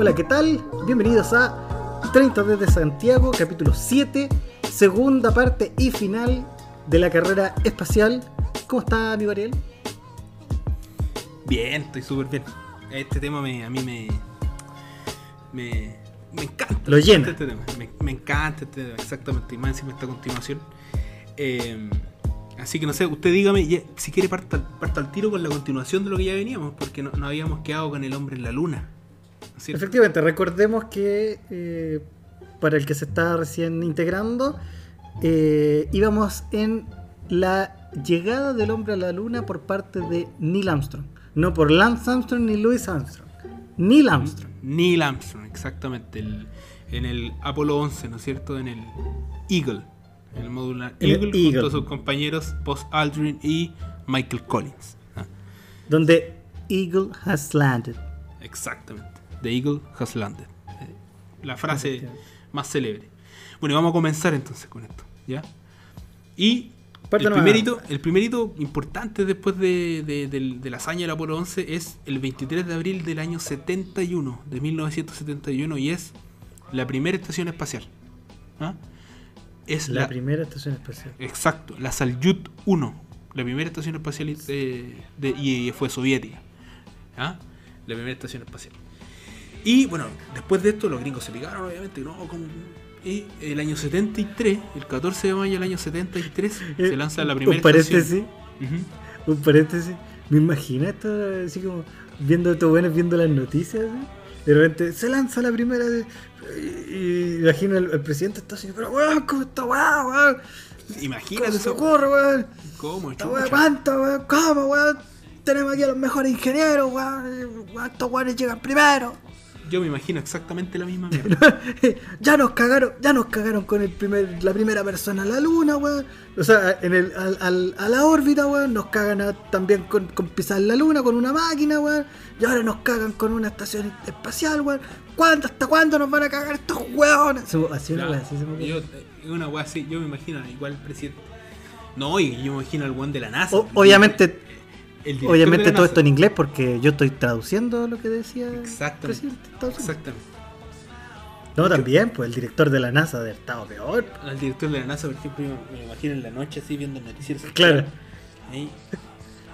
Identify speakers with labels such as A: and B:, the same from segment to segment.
A: Hola, ¿qué tal? Bienvenidos a 30 desde Santiago, capítulo 7, segunda parte y final de la carrera espacial. ¿Cómo está, amigo Ariel?
B: Bien, estoy súper bien. Este tema me, a mí me, me, me encanta.
A: Lo
B: me
A: llena.
B: encanta Este tema. Me, me encanta este tema, exactamente. Y más encima esta continuación. Eh, así que no sé, usted dígame ya, si quiere parta, parta al tiro con la continuación de lo que ya veníamos, porque no, no habíamos quedado con el hombre en la luna.
A: Efectivamente, recordemos que eh, para el que se está recién integrando, eh, íbamos en la llegada del hombre a la luna por parte de Neil Armstrong. No por Lance Armstrong ni Louis Armstrong. Neil Armstrong.
B: Neil Armstrong, exactamente. el- en el Apolo 11, ¿no es cierto? En el Eagle. En el módulo
A: el
B: Eagle, junto a sus compañeros Buzz Aldrin y Michael Collins. Ah,
A: Donde Eagle has landed.
B: exactamente. The Eagle has landed. Eh, La frase más célebre. Bueno, y vamos a comenzar entonces con esto. ¿Ya? Y el primer, hito, el primer hito importante después de, de- del- de la hazaña del Apolo 11 es el 23 de abril del año 71, de 1971, y es la primera estación espacial. ¿Ah? Es
A: La
B: la,
A: primera estación espacial.
B: Exacto, la Salyut 1, la primera estación espacial de, de- y fue soviética. ¿Ah? La primera estación espacial. Y bueno, después de esto los gringos se picaron, obviamente, ¿no? Con- y el año 73, el 14 de mayo del año 73, se lanza la primera
A: Un paréntesis.
B: estación. Ujú.
A: Un paréntesis. Me imagino esto así como viendo estos buenos viendo las noticias. así. De repente se lanza la primera. de- y, imagino el, el presidente está así, pero weón, ¿cómo está weón, weón? ¿Cómo
B: Imagínate eso.
A: ocurre, weón?
B: ¿Cómo?
A: Weón, ¿Cuánto, weón? ¿Cómo, weón? Tenemos aquí a los mejores ingenieros, weón. ¿Cuántos weones llegan primero?
B: Yo me imagino exactamente la misma mierda.
A: ya nos cagaron, ya nos cagaron con el primer, la primera persona a la luna, weón. O sea, en el, al, al- a la órbita, weón. Nos cagan a- también con, con pisar la luna, con una máquina, weón. Y ahora nos cagan con una estación espacial, weón. ¿Cuándo, hasta cuándo nos van a cagar estos weones? Se- Así una
B: Claro,
A: weón, así se me ocurre.
B: yo, eh, una wea así, yo me imagino igual el presidente. No, y yo me imagino al buen de la NASA.
A: O- obviamente, obviamente todo esto en inglés porque yo estoy traduciendo lo que decía el
B: Exactamente.
A: presidente de.
B: Exactamente.
A: No, también, pues el director de la NASA de estado peor.
B: Al director de la NASA, por ejemplo, me imagino en la noche así viendo el noticiero.
A: Claro.
B: Ahí,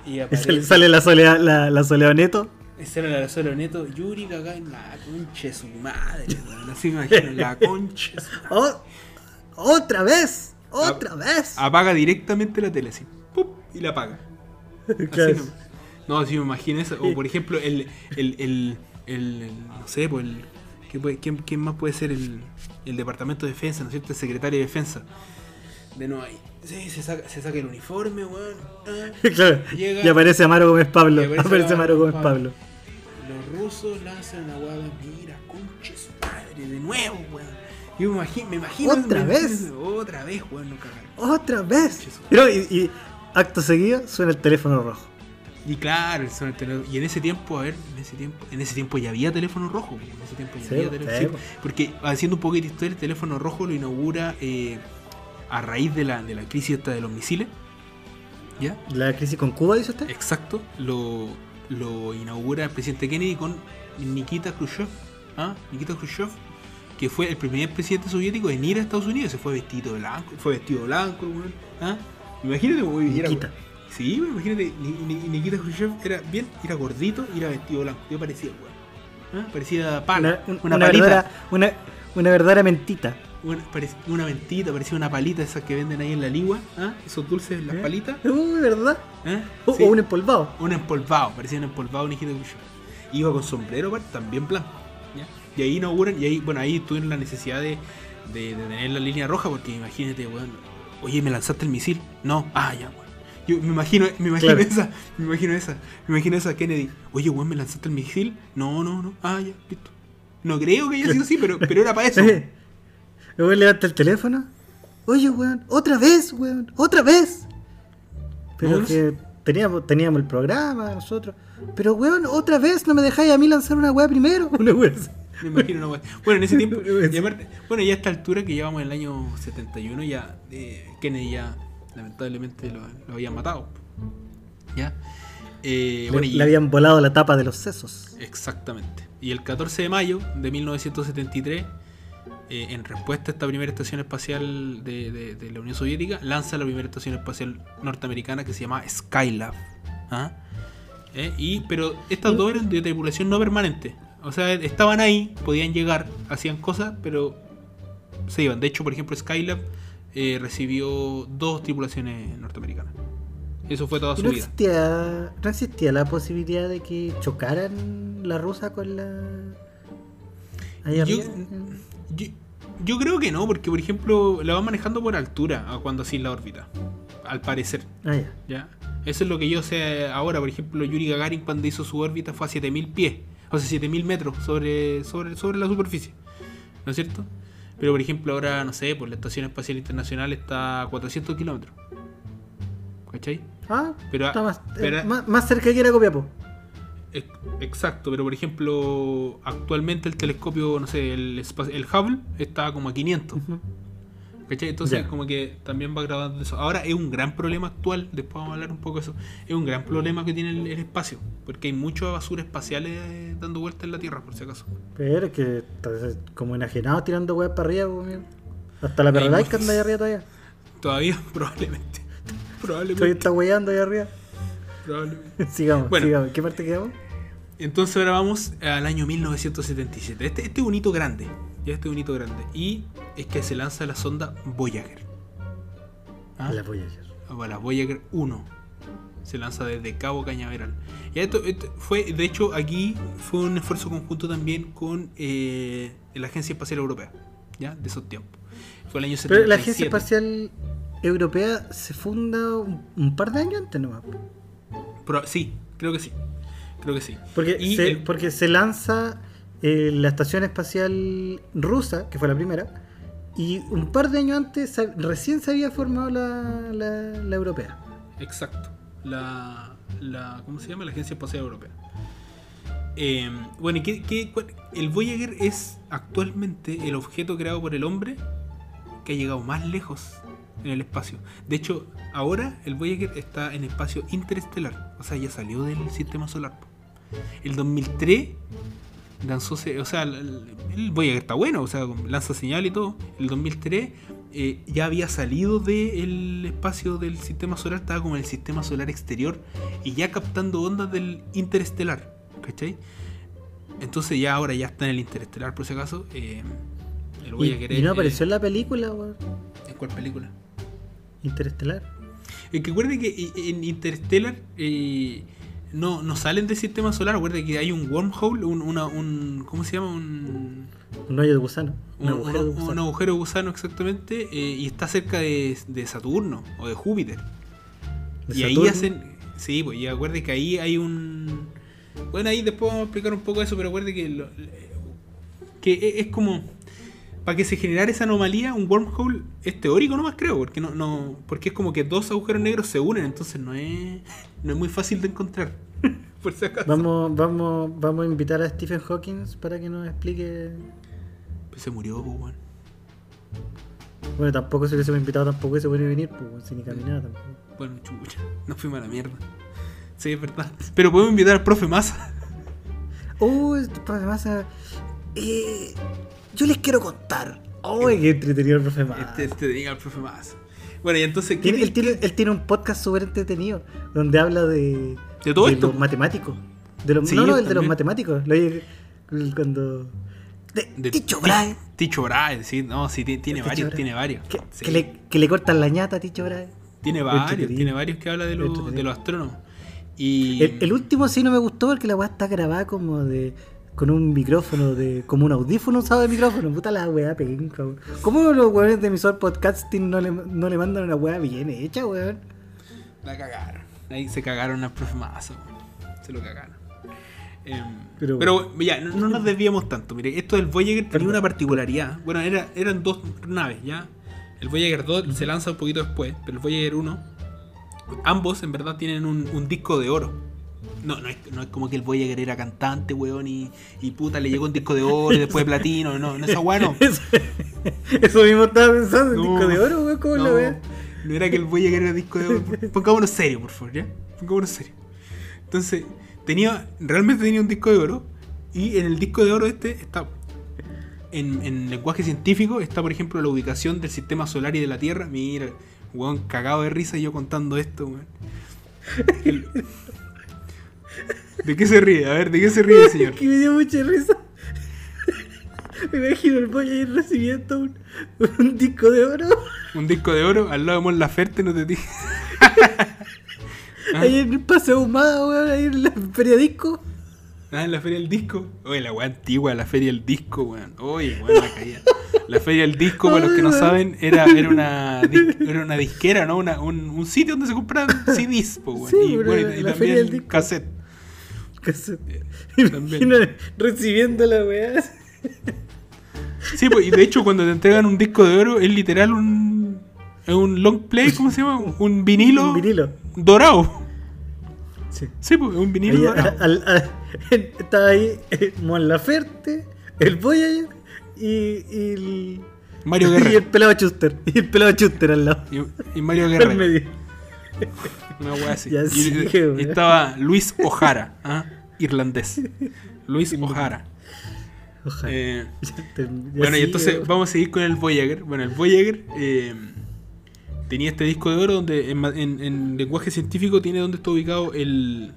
B: y aparece,
A: sale, la soledad, la, la soledad neto.
B: sale la sola neto, Yuri en la concha de su madre, weón. Así me imagino, la concha. de su madre.
A: Oh, otra vez, otra vez.
B: Apaga directamente la tele así. ¡pup! y la apaga. Así
A: Claro.
B: nomás. No, si me imagino eso. O por ejemplo, el. el, el, no sé, pues el. ¿qué puede- quién, quién más puede ser el, el departamento de defensa, ¿no es cierto? El secretario de defensa. De no ahí. Sí, se saca, se saca el uniforme, weón. ah.
A: claro.
B: Llega-
A: y aparece Amaro Gómez Pablo.
B: Aparece
A: Aparece
B: Amaro
A: Gómez Pablo.
B: Los rusos lanzan una hueá, mira, su madre, de nuevo, weón. Yo me imagino, me imagino.
A: ¿Otra
B: me-
A: vez?
B: Otra vez, weón, no cagar.
A: Otra vez. No, y, y acto seguido suena el teléfono rojo.
B: Y claro, son- el teléfono- y en ese tiempo, a ver, en ese tiempo, en ese tiempo ya había teléfono rojo, en ese tiempo ya
A: Sí,
B: había teléfono,
A: sí,
B: porque haciendo un poquito de historia, el teléfono rojo lo inaugura eh, a raíz de la, de la crisis esta de los misiles, ¿ya?
A: La crisis con Cuba, dice usted.
B: Exacto, lo, lo inaugura el presidente Kennedy con Nikita Khrushchev, ¿ah? Nikita Khrushchev, que fue el primer presidente soviético en ir a Estados Unidos, se fue vestido de blanco, fue vestido blanco, ¿ah? Imagínate, weón, era-
A: Nikita.
B: Sí, imagínate, Ni- Ni- Nikita Khrushchev era bien, era gordito y era vestido blanco, yo parecía, weón. ¿Ah? Parecía pana,
A: Una,
B: una,
A: una
B: palita,
A: verdadera, una, una verdadera mentita.
B: una, mentita, parecía una palita esas que venden ahí en la ligua, ¿ah? esos dulces, las
A: ¿Eh?
B: palitas,
A: Uy, ¿verdad? O,
B: Sí.
A: o un empolvado.
B: Un empolvado, parecía un empolvado Nikita Khrushchev. Iba con sombrero, también blanco. ¿ya? Y ahí inauguran, y ahí, bueno, ahí tuvieron la necesidad de, de- de tener la línea roja, porque imagínate, weón, oye, ¿me lanzaste el misil? No, ah, ya, weón. Yo me imagino, me imagino
A: Claro.
B: esa, me imagino esa, me imagino esa Kennedy. Oye, weón, ¿me lanzaste el misil? No, no, no, ah, ya, listo. No creo que haya sido así, pero, pero era para eso.
A: Luego levanta el teléfono. Oye, weón, otra vez, weón, otra vez. Pero
B: No,
A: que teníamos, teníamos el programa nosotros. Pero, weón, otra vez no me dejáis a mí lanzar una weá primero. Una weá así.
B: Me imagino una. Bueno, en ese tiempo, y aparte- bueno, ya a esta altura que llevamos en el año 71, ya eh, Kennedy ya lamentablemente lo, lo habían matado. ¿Ya? Eh,
A: Le,
B: bueno, y-
A: le habían volado la tapa de los sesos.
B: Exactamente. Y el 14 de mayo de 1973, eh, en respuesta a esta primera estación espacial de, de- de la Unión Soviética, lanza la primera estación espacial norteamericana que se llama Skylab. ¿Ah? Eh, y, pero estas dos eran de tripulación no permanente. O sea, estaban ahí, podían llegar, hacían cosas, pero se iban. De hecho, por ejemplo, Skylab eh, recibió dos tripulaciones norteamericanas. Eso fue toda
A: ¿Y
B: su
A: no
B: vida.
A: existía, no existía la posibilidad de que chocaran la rusa con la. Ahí
B: Yo, yo, yo creo que no, porque por ejemplo la van manejando por altura cuando así la órbita. Al parecer,
A: Ah, ya.
B: ¿ya? Eso es lo que yo sé ahora. Por ejemplo, Yuri Gagarin cuando hizo su órbita fue a 7000 pies, o sea, 7000 metros sobre, sobre, sobre la superficie. ¿No es cierto? Pero por ejemplo, ahora, no sé, pues la Estación Espacial Internacional está a 400 kilómetros. ¿Cachai?
A: Ah,
B: Pero-
A: está más,
B: pero-
A: eh, más, más cerca que era Copiapó.
B: Ex- Exacto, pero por ejemplo, actualmente el telescopio, no sé, el, el Hubble está como a 500.
A: Ujú.
B: ¿Cachai? Entonces como que también va grabando eso. Ahora es un gran problema actual, después vamos a hablar un poco de eso, es un gran problema que tiene el, el espacio, porque hay mucha basura espacial eh, dando vueltas en la Tierra, por si acaso.
A: Pero es que estás como enajenado tirando weas para arriba. Hasta la
B: muchos.
A: anda ahí arriba todavía.
B: Todavía, probablemente.
A: Todavía
B: Probablemente.
A: está weyando ahí arriba.
B: probablemente.
A: sigamos,
B: Bueno.
A: sigamos. ¿Qué parte quedamos?
B: Entonces ahora vamos al año 1977. Este, este es un hito grande. Ya este es un hito grande. Y es que se lanza la sonda Voyager. ¿Ah?
A: La Voyager.
B: o la Voyager 1 se lanza desde Cabo Cañaveral. Ya esto, esto fue, de hecho, aquí fue un esfuerzo conjunto también con eh, la Agencia Espacial Europea, ya de esos tiempos. Fue el año 77.
A: Pero la Agencia Espacial Europea se funda un, un par de años antes nomás.
B: Pero- sí, creo que sí. Creo que sí.
A: Porque,
B: Y
A: se,
B: el-
A: porque se lanza eh, la Estación Espacial Rusa, que fue la primera, y un par de años antes recién se había formado la, la- Europea.
B: Exacto. La, la, ¿Cómo se llama? La Agencia Espacial Europea. Eh, bueno, ¿y qué, qué- el Voyager es actualmente el objeto creado por el hombre que ha llegado más lejos en el espacio. De hecho, ahora el Voyager está en espacio interestelar. O sea, ya salió del sistema solar. El 2003 lanzó, o sea, el, el Voyager está bueno, o sea, lanza señal y todo. El 2003 eh, ya había salido del espacio del sistema solar, estaba como en el sistema solar exterior y ya captando ondas del interestelar, ¿cachai? Entonces ya ahora ya está en el interestelar, por si acaso. eh, el
A: Y,
B: Voyager
A: y no
B: es-
A: apareció en la película, weón.
B: ¿En cuál película?
A: Interestelar.
B: Es que recuerde que eh, en Interstellar eh, no, no salen del sistema solar. Recuerde que hay un wormhole, un, una, un ¿cómo se llama? Un,
A: Un hoyo de gusano. Un,
B: un,
A: agujero de gusano.
B: un agujero de gusano exactamente. eh, y está cerca de, de Saturno o de Júpiter.
A: De
B: y ahí hacen. Sí, pues y acuerde que ahí hay un. Bueno, ahí después vamos a explicar un poco eso, pero acuerde que. lo- que e- es como. Para que se generara esa anomalía, un wormhole es teórico nomás creo, porque no, no. Porque es como que dos agujeros negros se unen, entonces no es. No es muy fácil de encontrar. Por si acaso.
A: Vamos, vamos, vamos a invitar a Stephen Hawking para que nos explique.
B: Pues se murió, pues, weón.
A: Bueno, tampoco se hubiese invitado, tampoco se puede venir, pues, sin ni caminar tampoco.
B: Bueno, chucha. No fuimos a la mierda. Sí, es verdad. Pero podemos invitar al profe Massa.
A: Oh, este profe Massa. Eh, yo les quiero contar. Oh, qué entretenido el profe Massa.
B: Este, este diga al profe Massa. Bueno, y entonces. ¿qué-
A: Tiene- él, tiene, él tiene un podcast súper entretenido donde habla de,
B: De todo esto.
A: los matemáticos. De los,
B: Sí,
A: no, no, el de los matemáticos. Lo oye cuando. De,
B: De
A: Ticho Brahe.
B: Ticho Brahe, sí, no, sí, ti- tiene
A: Ticho
B: varios,
A: Brahe.
B: tiene varios.
A: Que,
B: Sí.
A: que le, que le cortan la ñata a Ticho Brahe.
B: Tiene varios, tiene varios que habla de, los-
A: Entretenido.
B: de los astrónomos. Y
A: El, el último sí no me gustó porque la weá está grabada como de. Con un micrófono de. como un audífono usado de micrófono. Puta la weá penca, weón. ¿Cómo los weones de emisor podcasting no le, no le mandan una weá bien hecha, weón?
B: la cagaron. Ahí se cagaron al profe Massa, weón. se lo cagaron. Em,
A: Pero-
B: pero, ya, no, no nos desviamos tanto. Mire, esto del Voyager tenía
A: Perdón.
B: una particularidad. Bueno, era, eran dos naves, ¿ya? El Voyager 2 se lanza un poquito después, pero el Voyager 1, ambos en verdad tienen un, un disco de oro. No, no es, no es como que el Voyager era cantante, weón, y, y puta, le llegó un disco de oro y después de platino. No, no, esa weá no.
A: Eso, eso mismo estaba pensando, el
B: No,
A: disco de oro, weón, ¿cómo
B: no,
A: la weá?
B: No era que el Voyager era disco de oro. Pongámonos serio, por favor, ¿ya? Pongámonos serio. Entonces, tenía, realmente tenía un disco de oro. Y en el disco de oro este está, en, en lenguaje científico, está por ejemplo la ubicación del sistema solar y de la Tierra. Mira, weón, cagado de risa yo contando esto, weón. El- ¿De qué se ríe? A ver, ¿de qué se ríe, señor?
A: que me dio mucha risa. Me imagino el pollo ahí recibiendo un, un disco de oro.
B: Un disco de oro al lado de Mon Laferte, no te dije.
A: Ahí en el paseo humado, weón, ahí en la feria disco.
B: Ah, en la feria del disco. Oye, la weá antigua, la feria del disco, weón. Oye, weón, la caía. La feria del disco, para los que no
A: weón.
B: saben, era, era, una, era una disquera, ¿no? Una, un, un sitio donde se compraban CDs, po, weón.
A: Sí,
B: y, bueno,
A: la-
B: y también
A: feria del disco.
B: cassette. También.
A: Recibiendo la weá.
B: Sí, pues, y de hecho, cuando te entregan un disco de oro, es literal un. Es un long play, ¿cómo se llama? Un vinilo,
A: Un vinilo.
B: dorado.
A: Sí.
B: Sí, pues, es un vinilo
A: Ahí,
B: dorado.
A: al- al- estaba ahí eh, Mon Laferte, el Voyager y, y el.
B: Mario
A: Y el
B: Guerrero.
A: pelado Chuster. Y el pelado Chuster al lado.
B: Y, y Mario Guerrero. Una wea así.
A: Ya
B: Y- y- estaba Luis O'Hara, ¿ah? irlandés. Luis O'Hara. Eh, bueno, y entonces vamos a seguir con el Voyager. Bueno, el Voyager eh, tenía este disco de oro donde en- en lenguaje científico tiene donde está ubicado el,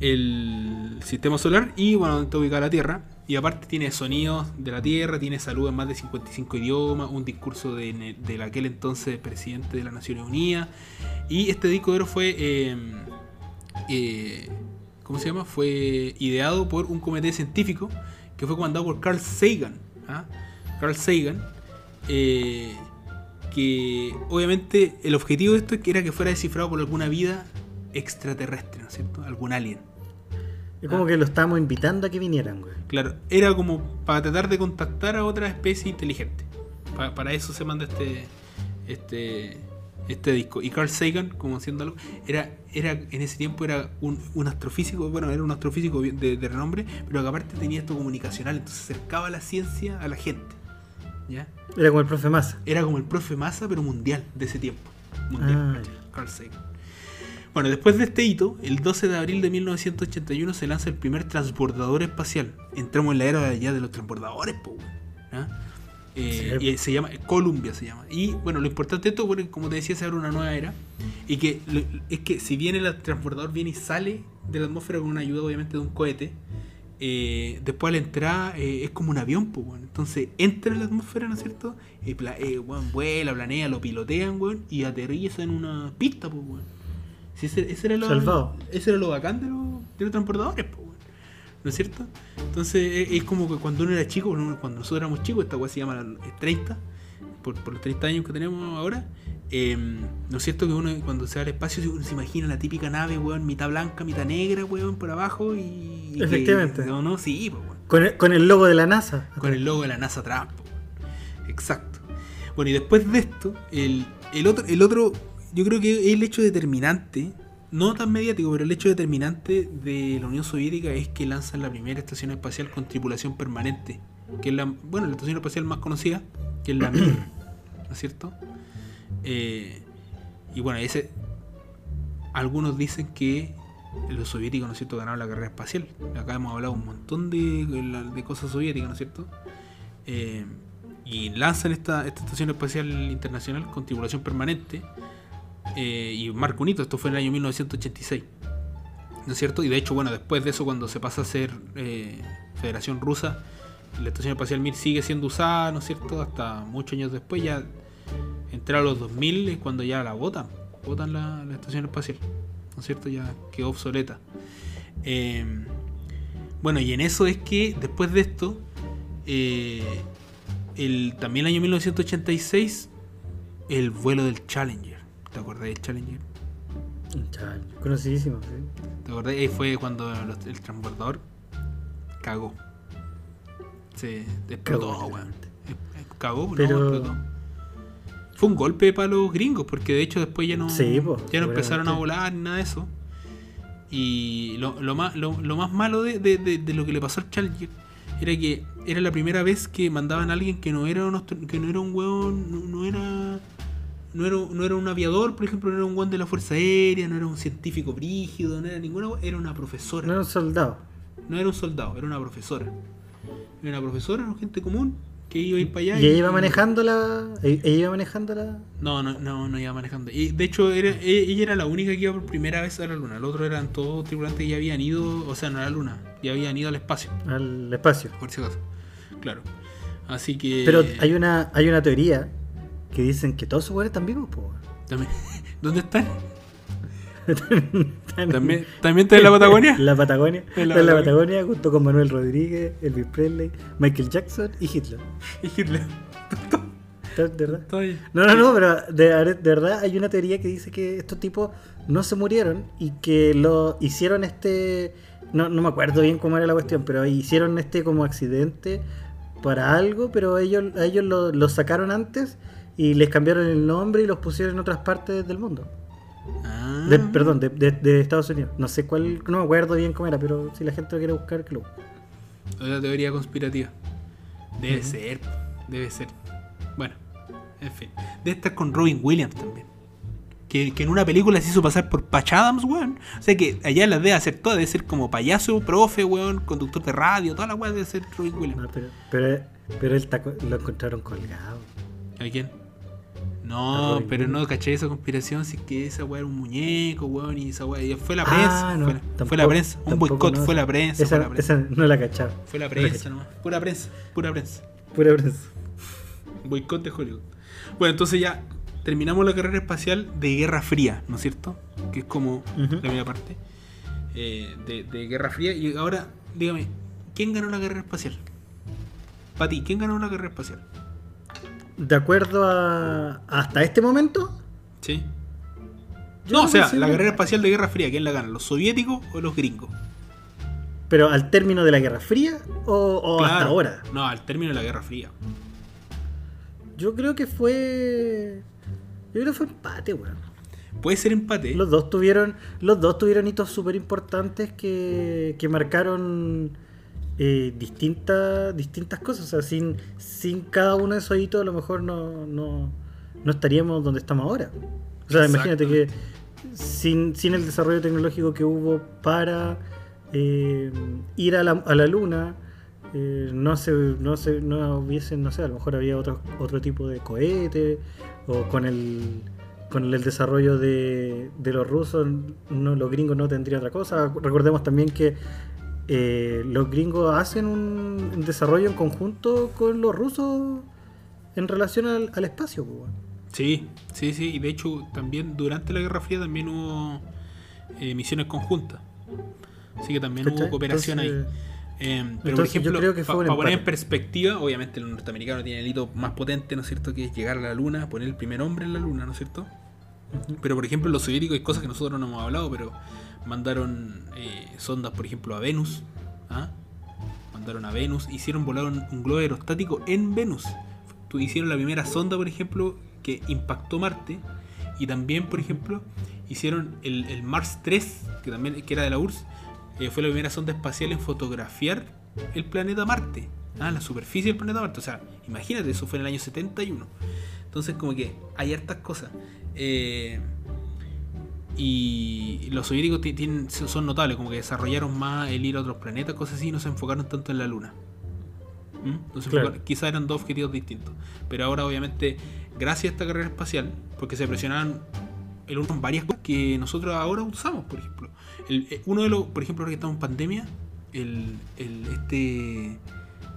B: el sistema solar y bueno, donde está ubicada la Tierra. Y aparte tiene sonidos de la Tierra, tiene salud en más de 55 idiomas, un discurso de, del aquel entonces presidente de las Naciones Unidas. Y este disco de oro fue, eh, eh, ¿cómo se llama? Fue ideado por un comité científico que fue comandado por Carl Sagan. ¿ah? Carl Sagan, eh, que obviamente el objetivo de esto era que fuera descifrado por alguna vida extraterrestre, ¿no es cierto? Algún alien.
A: Es como que lo estábamos invitando a que vinieran, güey.
B: Claro, era como para tratar de contactar a otra especie inteligente. Pa- para eso se manda este este este disco. Y Carl Sagan, como siendo algo, era, era en ese tiempo era un, un astrofísico, bueno, era un astrofísico de, de renombre, pero que aparte tenía esto comunicacional, entonces acercaba la ciencia a la gente. ¿Ya?
A: Era como el profe Massa.
B: Era como el profe Massa, pero mundial, de ese tiempo. Mundial.
A: Ah.
B: Carl Sagan. Bueno, después de este hito, el 12 de abril de 1981 se lanza el primer transbordador espacial. Entramos en la era ya de los transbordadores, po, weón, ¿ah? Eh,
A: Sí.
B: y se llama Columbia se llama. Y bueno, lo importante de esto, bueno, como te decía, se abre una nueva era. Y que lo- es que si bien el transbordador viene y sale de la atmósfera con una ayuda obviamente de un cohete, eh, después al entrar eh, es como un avión, pues, weón. Entonces entra en la atmósfera, ¿no es cierto? Y pla- eh, vuela, planea, lo pilotean, weón, y aterriza en una pista, pues, weón. Si ese, ese era lo,
A: Salvado.
B: ese era lo bacán de los, de los transportadores, weón. ¿No es cierto? Entonces es, es como que cuando uno era chico, cuando nosotros éramos chicos, esta weá se llama eh, 30, por, por los 30 años que tenemos ahora. eh, ¿No es cierto que uno cuando se va al espacio uno se imagina la típica nave, weón, mitad blanca, mitad negra, weón, por abajo y... y que-
A: Efectivamente.
B: ¿No, no? Sí, pues, weón.
A: Con el, con el logo de la NASA.
B: Con el logo de la NASA atrás, po, weón. Exacto. Bueno, y después de esto, el, el otro, el otro, yo creo que el hecho determinante, no tan mediático, pero el hecho determinante de la Unión Soviética es que lanzan la primera estación espacial con tripulación permanente. Que es la, bueno, la estación espacial más conocida, que es la Mir, ¿no es cierto? Eh, y bueno, ese, algunos dicen que los soviéticos, ¿no es cierto?, ganaron la carrera espacial. Acá hemos hablado un montón de, de cosas soviéticas, ¿no es cierto? Eh, y lanzan esta, esta estación espacial internacional con tripulación permanente. Eh, y marca un hito, esto fue en el año 1986. ¿No es cierto? Y de hecho, bueno, después de eso, cuando se pasa a ser eh, Federación Rusa, la estación espacial Mir sigue siendo usada, ¿no es cierto? Hasta muchos años después, ya entrar a los 2000 es cuando ya la votan, votan la, la estación espacial, ¿no es cierto? Ya quedó obsoleta. Eh, bueno, y en eso es que después de esto, eh, el, también el año 1986, el vuelo del Challenger. ¿Te acordás del Challenger?
A: Chale, conocidísimo, sí.
B: ¿Te acordás? Ahí fue cuando los- el transbordador cagó. Se explotó, weón. Eh, eh, Cagó, no,
A: Pero-
B: explotó. Fue un golpe para los gringos, porque de hecho después ya no,
A: Sí, po,
B: ya no empezaron a volar ni nada de eso. Y lo, lo más, lo, lo más malo de, de- de- de lo que le pasó al Challenger era que era la primera vez que mandaban a alguien que no era un, que no era un hueón, no, no era no era, no era un aviador, por ejemplo, no era un guan de la Fuerza Aérea, no era un científico brígido, no era ninguna, era una profesora.
A: No era un soldado.
B: No era un soldado, era una profesora. Era una profesora, era gente común, que iba a ir para allá.
A: Y ella iba manejando la. Ella iba manejando la.
B: No, no, no, no iba manejando. Y de hecho, era, e- ella era la única que iba por primera vez a la luna. Los otros eran todos tripulantes que ya habían ido, o sea, no a la luna, ya habían ido al espacio,
A: al espacio.
B: por si acaso. Claro. Así que.
A: Pero hay una, hay una teoría que dicen que todos esos weones están vivos, po.
B: También- ¿Dónde están? ¿También, ¿También está en la Patagonia?
A: La Patagonia.
B: En la
A: Está en la
B: Patagonia.
A: Junto con Manuel Rodríguez, Elvis Presley, Michael Jackson y Hitler.
B: Y Hitler.
A: ¿De verdad?
B: Ahí.
A: No, no, no, pero de, de verdad hay una teoría que dice que estos tipos no se murieron y que lo hicieron este. No, no me acuerdo bien cómo era la cuestión, pero hicieron este como accidente para algo, pero ellos, a ellos lo, lo sacaron antes y les cambiaron el nombre y los pusieron en otras partes del mundo.
B: Ah.
A: De- perdón, de, de- de Estados Unidos. No sé cuál, no me acuerdo bien cómo era, pero si la gente lo quiere buscar, que lo busque.
B: Otra teoría conspirativa. Debe ser, debe ser. Bueno, en fin. Debe estar con Robin Williams también. Que, que en una película se hizo pasar por Patch Adams, weón. O sea que allá las debe hacer todas. Debe ser como payaso, profe, weón, conductor de radio, toda la weá debe ser Robin Williams.
A: No, pero, pero, pero él lo encontraron colgado.
B: ¿A quién? No, pero no caché esa conspiración, si es que esa weá era un muñeco, weón, y esa weá. Fue la
A: Ah,
B: prensa.
A: no,
B: fue, la, fue
A: tampoco-
B: la prensa. Un boicot,
A: no,
B: fue la prensa.
A: Esa,
B: fue la prensa.
A: esa no la cachaba.
B: Fue la
A: No
B: prensa
A: cachaba.
B: nomás. Pura prensa, pura prensa.
A: Pura prensa.
B: Boicot de Hollywood. Bueno, entonces ya terminamos la carrera espacial de Guerra Fría, ¿no es cierto? Que es como la primera parte eh, de, de Guerra Fría. Y ahora, dígame, ¿quién ganó la carrera espacial? Para ti, ¿quién ganó la carrera espacial?
A: De acuerdo a. Hasta este momento.
B: Sí. No, o sea, la carrera espacial de Guerra Fría, ¿quién la gana? ¿Los soviéticos o los gringos?
A: Pero al término de la Guerra Fría o, o hasta ahora.
B: No, al término de la Guerra Fría.
A: Yo creo que fue. Yo creo que fue empate, weón.
B: Puede ser empate.
A: Los dos tuvieron. Los dos tuvieron hitos súper importantes que, que marcaron eh, distintas, distintas cosas. O sea, sin, sin cada uno de esos hitos a lo mejor no, no, no estaríamos donde estamos ahora. O sea, imagínate que sin, sin el desarrollo tecnológico que hubo para eh, ir a la, a la luna, eh, no se, no se, no hubiesen, no sé, a lo mejor había otro, otro tipo de cohete, o con el con el desarrollo de, de los rusos, no, los gringos no tendrían otra cosa. Recordemos también que eh, los gringos hacen un, desarrollo en conjunto con los rusos en relación al, al espacio. pues.
B: Sí, sí, sí. Y de hecho, también durante la Guerra Fría también hubo eh, misiones conjuntas. Así que también
A: ¿Cachai?
B: hubo cooperación
A: Entonces,
B: ahí. Eh, pero por
A: entonces yo
B: ejemplo, para poner en perspectiva, obviamente el norteamericano tiene el hito más potente, ¿no es cierto? Que es llegar a la luna, poner el primer hombre en la luna, ¿no es cierto? Pero por ejemplo, los soviéticos hay cosas que nosotros no hemos hablado, pero mandaron eh, sondas, por ejemplo, a Venus. ¿ah? Mandaron a Venus, hicieron volar un, globo aerostático en Venus. Hicieron la primera sonda, por ejemplo, que impactó Marte. Y también, por ejemplo, hicieron el, el Mars 3, que también que era de la URSS. eh, fue la primera sonda espacial en fotografiar el planeta Marte. Ah, la superficie del planeta Marte. O sea, imagínate, eso fue en el año 71. Entonces, como que hay hartas cosas. Eh, y los soviéticos tienen, son notables, como que desarrollaron más el ir a otros planetas, cosas así, y no se enfocaron tanto en la Luna. ¿Mm? No
A: Claro.
B: quizás eran dos objetivos distintos. Pero ahora, obviamente, gracias a esta carrera espacial, porque se presionaban el uno varias cosas que nosotros ahora usamos, por ejemplo. El- eh, uno de los, por ejemplo, ahora que estamos en pandemia, el, el- este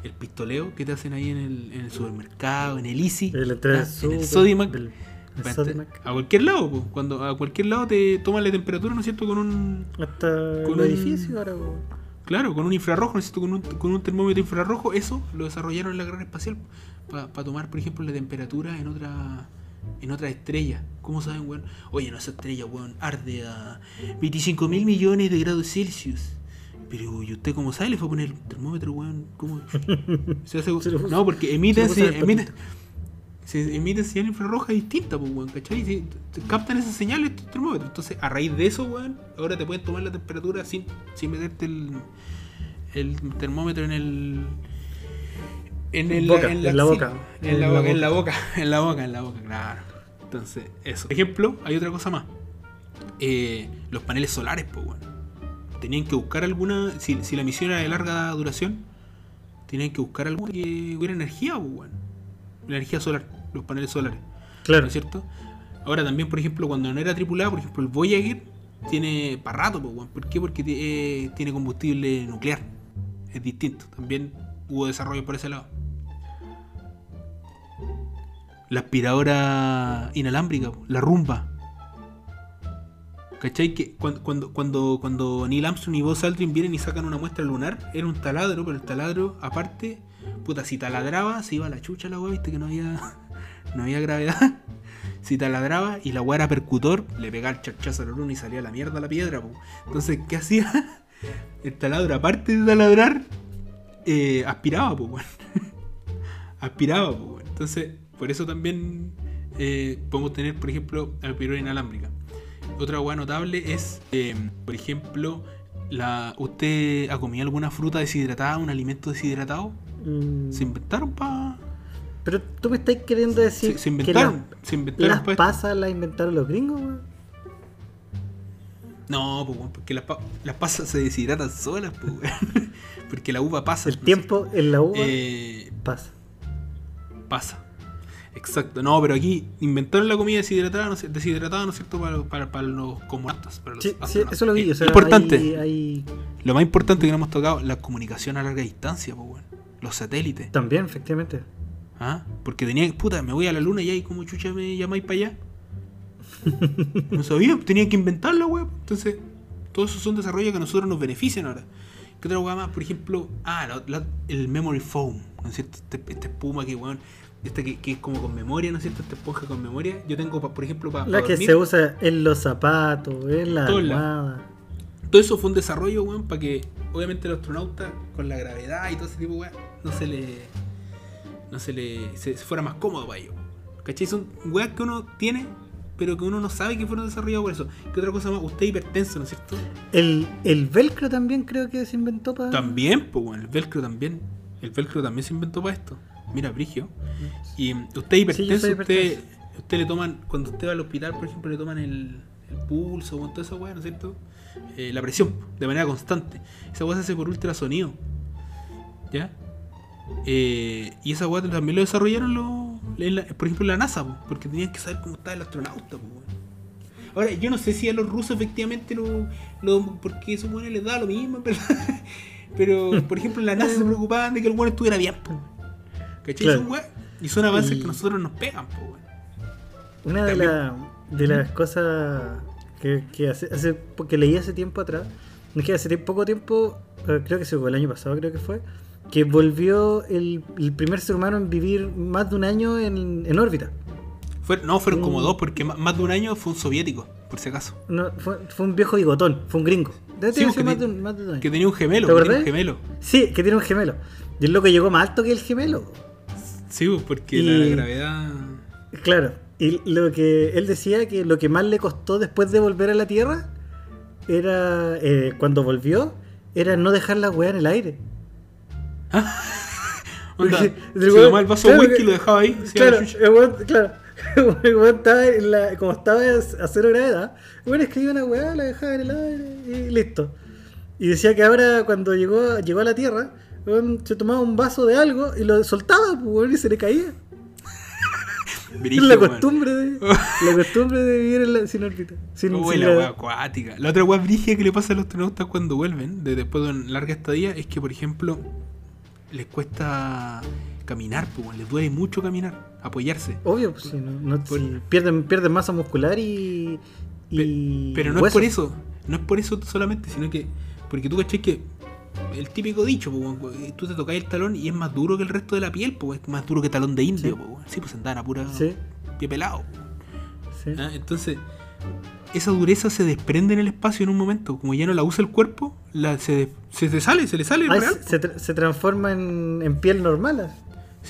B: el pistoleo que te hacen ahí en el, en el supermercado, en el Easy,
A: El
B: ah, en el
A: del- Sodimac,
B: A cualquier lado, po. cuando a cualquier lado te toman la temperatura, ¿no es cierto? Con un.
A: Hasta
B: con un-
A: edificios ahora. weón.
B: Claro, con un infrarrojo, ¿no es cierto? Con un, con un termómetro infrarrojo, eso lo desarrollaron en la carrera espacial. Para tomar, por ejemplo, la temperatura en otra. En otra estrella. ¿Cómo saben, weón? Oye, no, esa estrella, weón, arde a 25 mil millones de grados Celsius. Pero, ¿y usted cómo sabe? Le fue a poner el termómetro, weón. ¿Cómo? Se hace- no, porque emiten,
A: se
B: emiten. Se emite señal infrarroja distinta, pues, weón, ¿cachai? Te- captan esas señales estos termómetros. Entonces, a raíz de eso, weón, ahora te pueden tomar la temperatura sin, sin meterte el, el termómetro en el. En, el,
A: Boca,
B: en
A: en la boca.
B: En la boca, en la boca, en la boca, en la boca, claro. Entonces, eso. Por ejemplo, hay otra cosa más. Eh, los paneles solares, pues, bueno. Tenían que buscar alguna. Si, si la misión era de larga duración, tenían que buscar alguna que hubiera energía, pues, bueno. La energía solar, los paneles solares.
A: Claro.
B: ¿No es cierto? Ahora también, por ejemplo, cuando no era tripulado, por ejemplo, el Voyager tiene para rato. ¿por qué? Porque eh, tiene combustible nuclear. Es distinto. También hubo desarrollo por ese lado. La aspiradora inalámbrica, la rumba. ¿Cachai? Que cuando, cuando, cuando, cuando Neil Armstrong y Buzz Aldrin vienen y sacan una muestra lunar, era un taladro, pero el taladro, aparte, puta, si taladraba, se iba a la chucha la weá, viste que no había, no había gravedad. Si taladraba y la weá era percutor, le pegaba el chachazo a la luna y salía la mierda la piedra. Entonces, ¿qué hacía? El taladro, aparte de taladrar, eh, aspiraba, pues, weón. aspiraba, pues. Entonces, por eso también eh, podemos tener, por ejemplo, aspiradora inalámbrica. Otra hueá notable es, eh, por ejemplo, la, ¿usted ha comido alguna fruta deshidratada, un alimento deshidratado?
A: Mm,
B: Se inventaron para...
A: Pero tú me estás queriendo decir
B: Se, se inventaron.
A: que
B: se
A: las,
B: inventaron
A: las
B: pa' esto.
A: pasas las inventaron los gringos, weón.
B: No, pues, porque las, las pasas se deshidratan solas, pues, weón. Porque la uva pasa.
A: El
B: no sé.
A: tiempo en la uva
B: Eh,
A: pasa.
B: pasa. Exacto. No, pero aquí inventaron la comida deshidratada, ¿no es, deshidratada, ¿no es cierto? Para, para, para los cosmonautas. Para los
A: Sí, eso lo vi.
B: Eh,
A: O sea,
B: importante.
A: Hay, hay-
B: Lo más importante que no hemos tocado, la comunicación a larga distancia, pues, weón. Los satélites.
A: También, efectivamente.
B: ¿Ah? Porque tenía, puta, me voy a la luna y ahí como chucha me llamáis para allá. No sabía, tenía que inventarla, weón. Entonces, todos esos son desarrollos que a nosotros nos benefician ahora. ¿Qué otra weá más? Por ejemplo, ah, la- la- el memory foam, ¿no es cierto? Este, esta espuma que, weón, esta que, que es como con memoria, ¿no es cierto? Esta esponja con memoria. Yo tengo, pa- por ejemplo, para
A: La que se usa en los zapatos, en la
B: Todo en la-
A: almohada.
B: Todo eso fue un desarrollo, weón, para que obviamente el astronauta con la gravedad y todo ese tipo de weón, no se le. No se le. Se, se fuera más cómodo para ellos. ¿Cachai? Son weas que uno tiene, pero que uno no sabe que fueron desarrollados por eso. ¿Qué otra cosa más? Usted es hipertenso, ¿no es cierto?
A: El, el velcro también creo que se inventó para.
B: También, pues bueno, el velcro también. El velcro también se inventó para esto. Mira, Brigio. Y mm, usted es hipertenso,
A: Sí,
B: usted, usted le toman, cuando usted va al hospital, por ejemplo, le toman el, el pulso o toda esa weá, ¿no es cierto? Eh, la presión, de manera constante. Esa weá se hace por ultrasonido. ¿Ya? Eh, y esa weá también lo desarrollaron la- por ejemplo, la NASA, po, porque tenían que saber cómo estaba el astronauta. po. Ahora, yo no sé si a los rusos efectivamente lo. lo porque eso bueno les da lo mismo, pero, pero por ejemplo, en la NASA se preocupaban de que el bueno estuviera bien. po. ¿Cachai?
A: Claro.
B: Son Y son avances
A: Y-
B: que nosotros nos pegan, po.
A: Una de, la- de las cosas que, que hace, hace- porque leí hace tiempo atrás, es que hace poco tiempo, eh, creo que se fue el año pasado, creo que fue, que volvió el, el primer ser humano en vivir más de un año en, en órbita.
B: Fue- no, fueron como
A: Mm.
B: dos, porque más de un año fue un soviético, por si acaso.
A: No, fue, fue un viejo bigotón, fue un gringo. Debe
B: Sí, porque
A: más, de un, más de un año.
B: Que tenía un gemelo,
A: ¿Te
B: que tenía un gemelo.
A: Sí, que tiene un gemelo. Y el loco llegó más alto que el gemelo.
B: Sí, pues, porque
A: Y-
B: la gravedad.
A: Claro. Y lo que él decía que lo que más le costó después de volver a la Tierra era, eh, cuando volvió, era no dejar la weá en el aire.
B: Onda,
A: Porque
B: se tomaba el vaso
A: claro
B: whisky y lo dejaba ahí.
A: Claro, el weón, claro. El estaba en la, como estaba a cero gravedad, el weón escribía una weá, la dejaba en el aire y listo. Y decía que ahora cuando llegó, llegó a la Tierra, el weón se tomaba un vaso de algo y lo soltaba, pues, weón, y se le caía. Es
B: Brígido,
A: la costumbre de, la costumbre de vivir en la- sin órbita. Sin,
B: Uy,
A: sin
B: la wea acuática. La otra wea brígida que le pasa a los astronautas cuando vuelven, de después de una larga estadía, es que, por ejemplo, les cuesta caminar, pues, les duele mucho caminar, apoyarse.
A: Obvio, pues si no, no-
B: Por-
A: si pierden, pierden masa muscular y. y
B: Pero no es por eso, no es por eso solamente, sino que, porque tú caché que el típico dicho, weón, tú te tocas el talón y es más duro que el resto de la piel, pues, es más duro que talón de indio,
A: Sí.
B: pues, sí, pues andaban a pura
A: Sí,
B: pie pelado.
A: sí.
B: ¿ah? Entonces, esa dureza se desprende en el espacio en un momento. Como ya no la usa el cuerpo, la, se, se, te sale, se le sale
A: Ah,
B: real.
A: se, tra- se transforma en, en piel normal.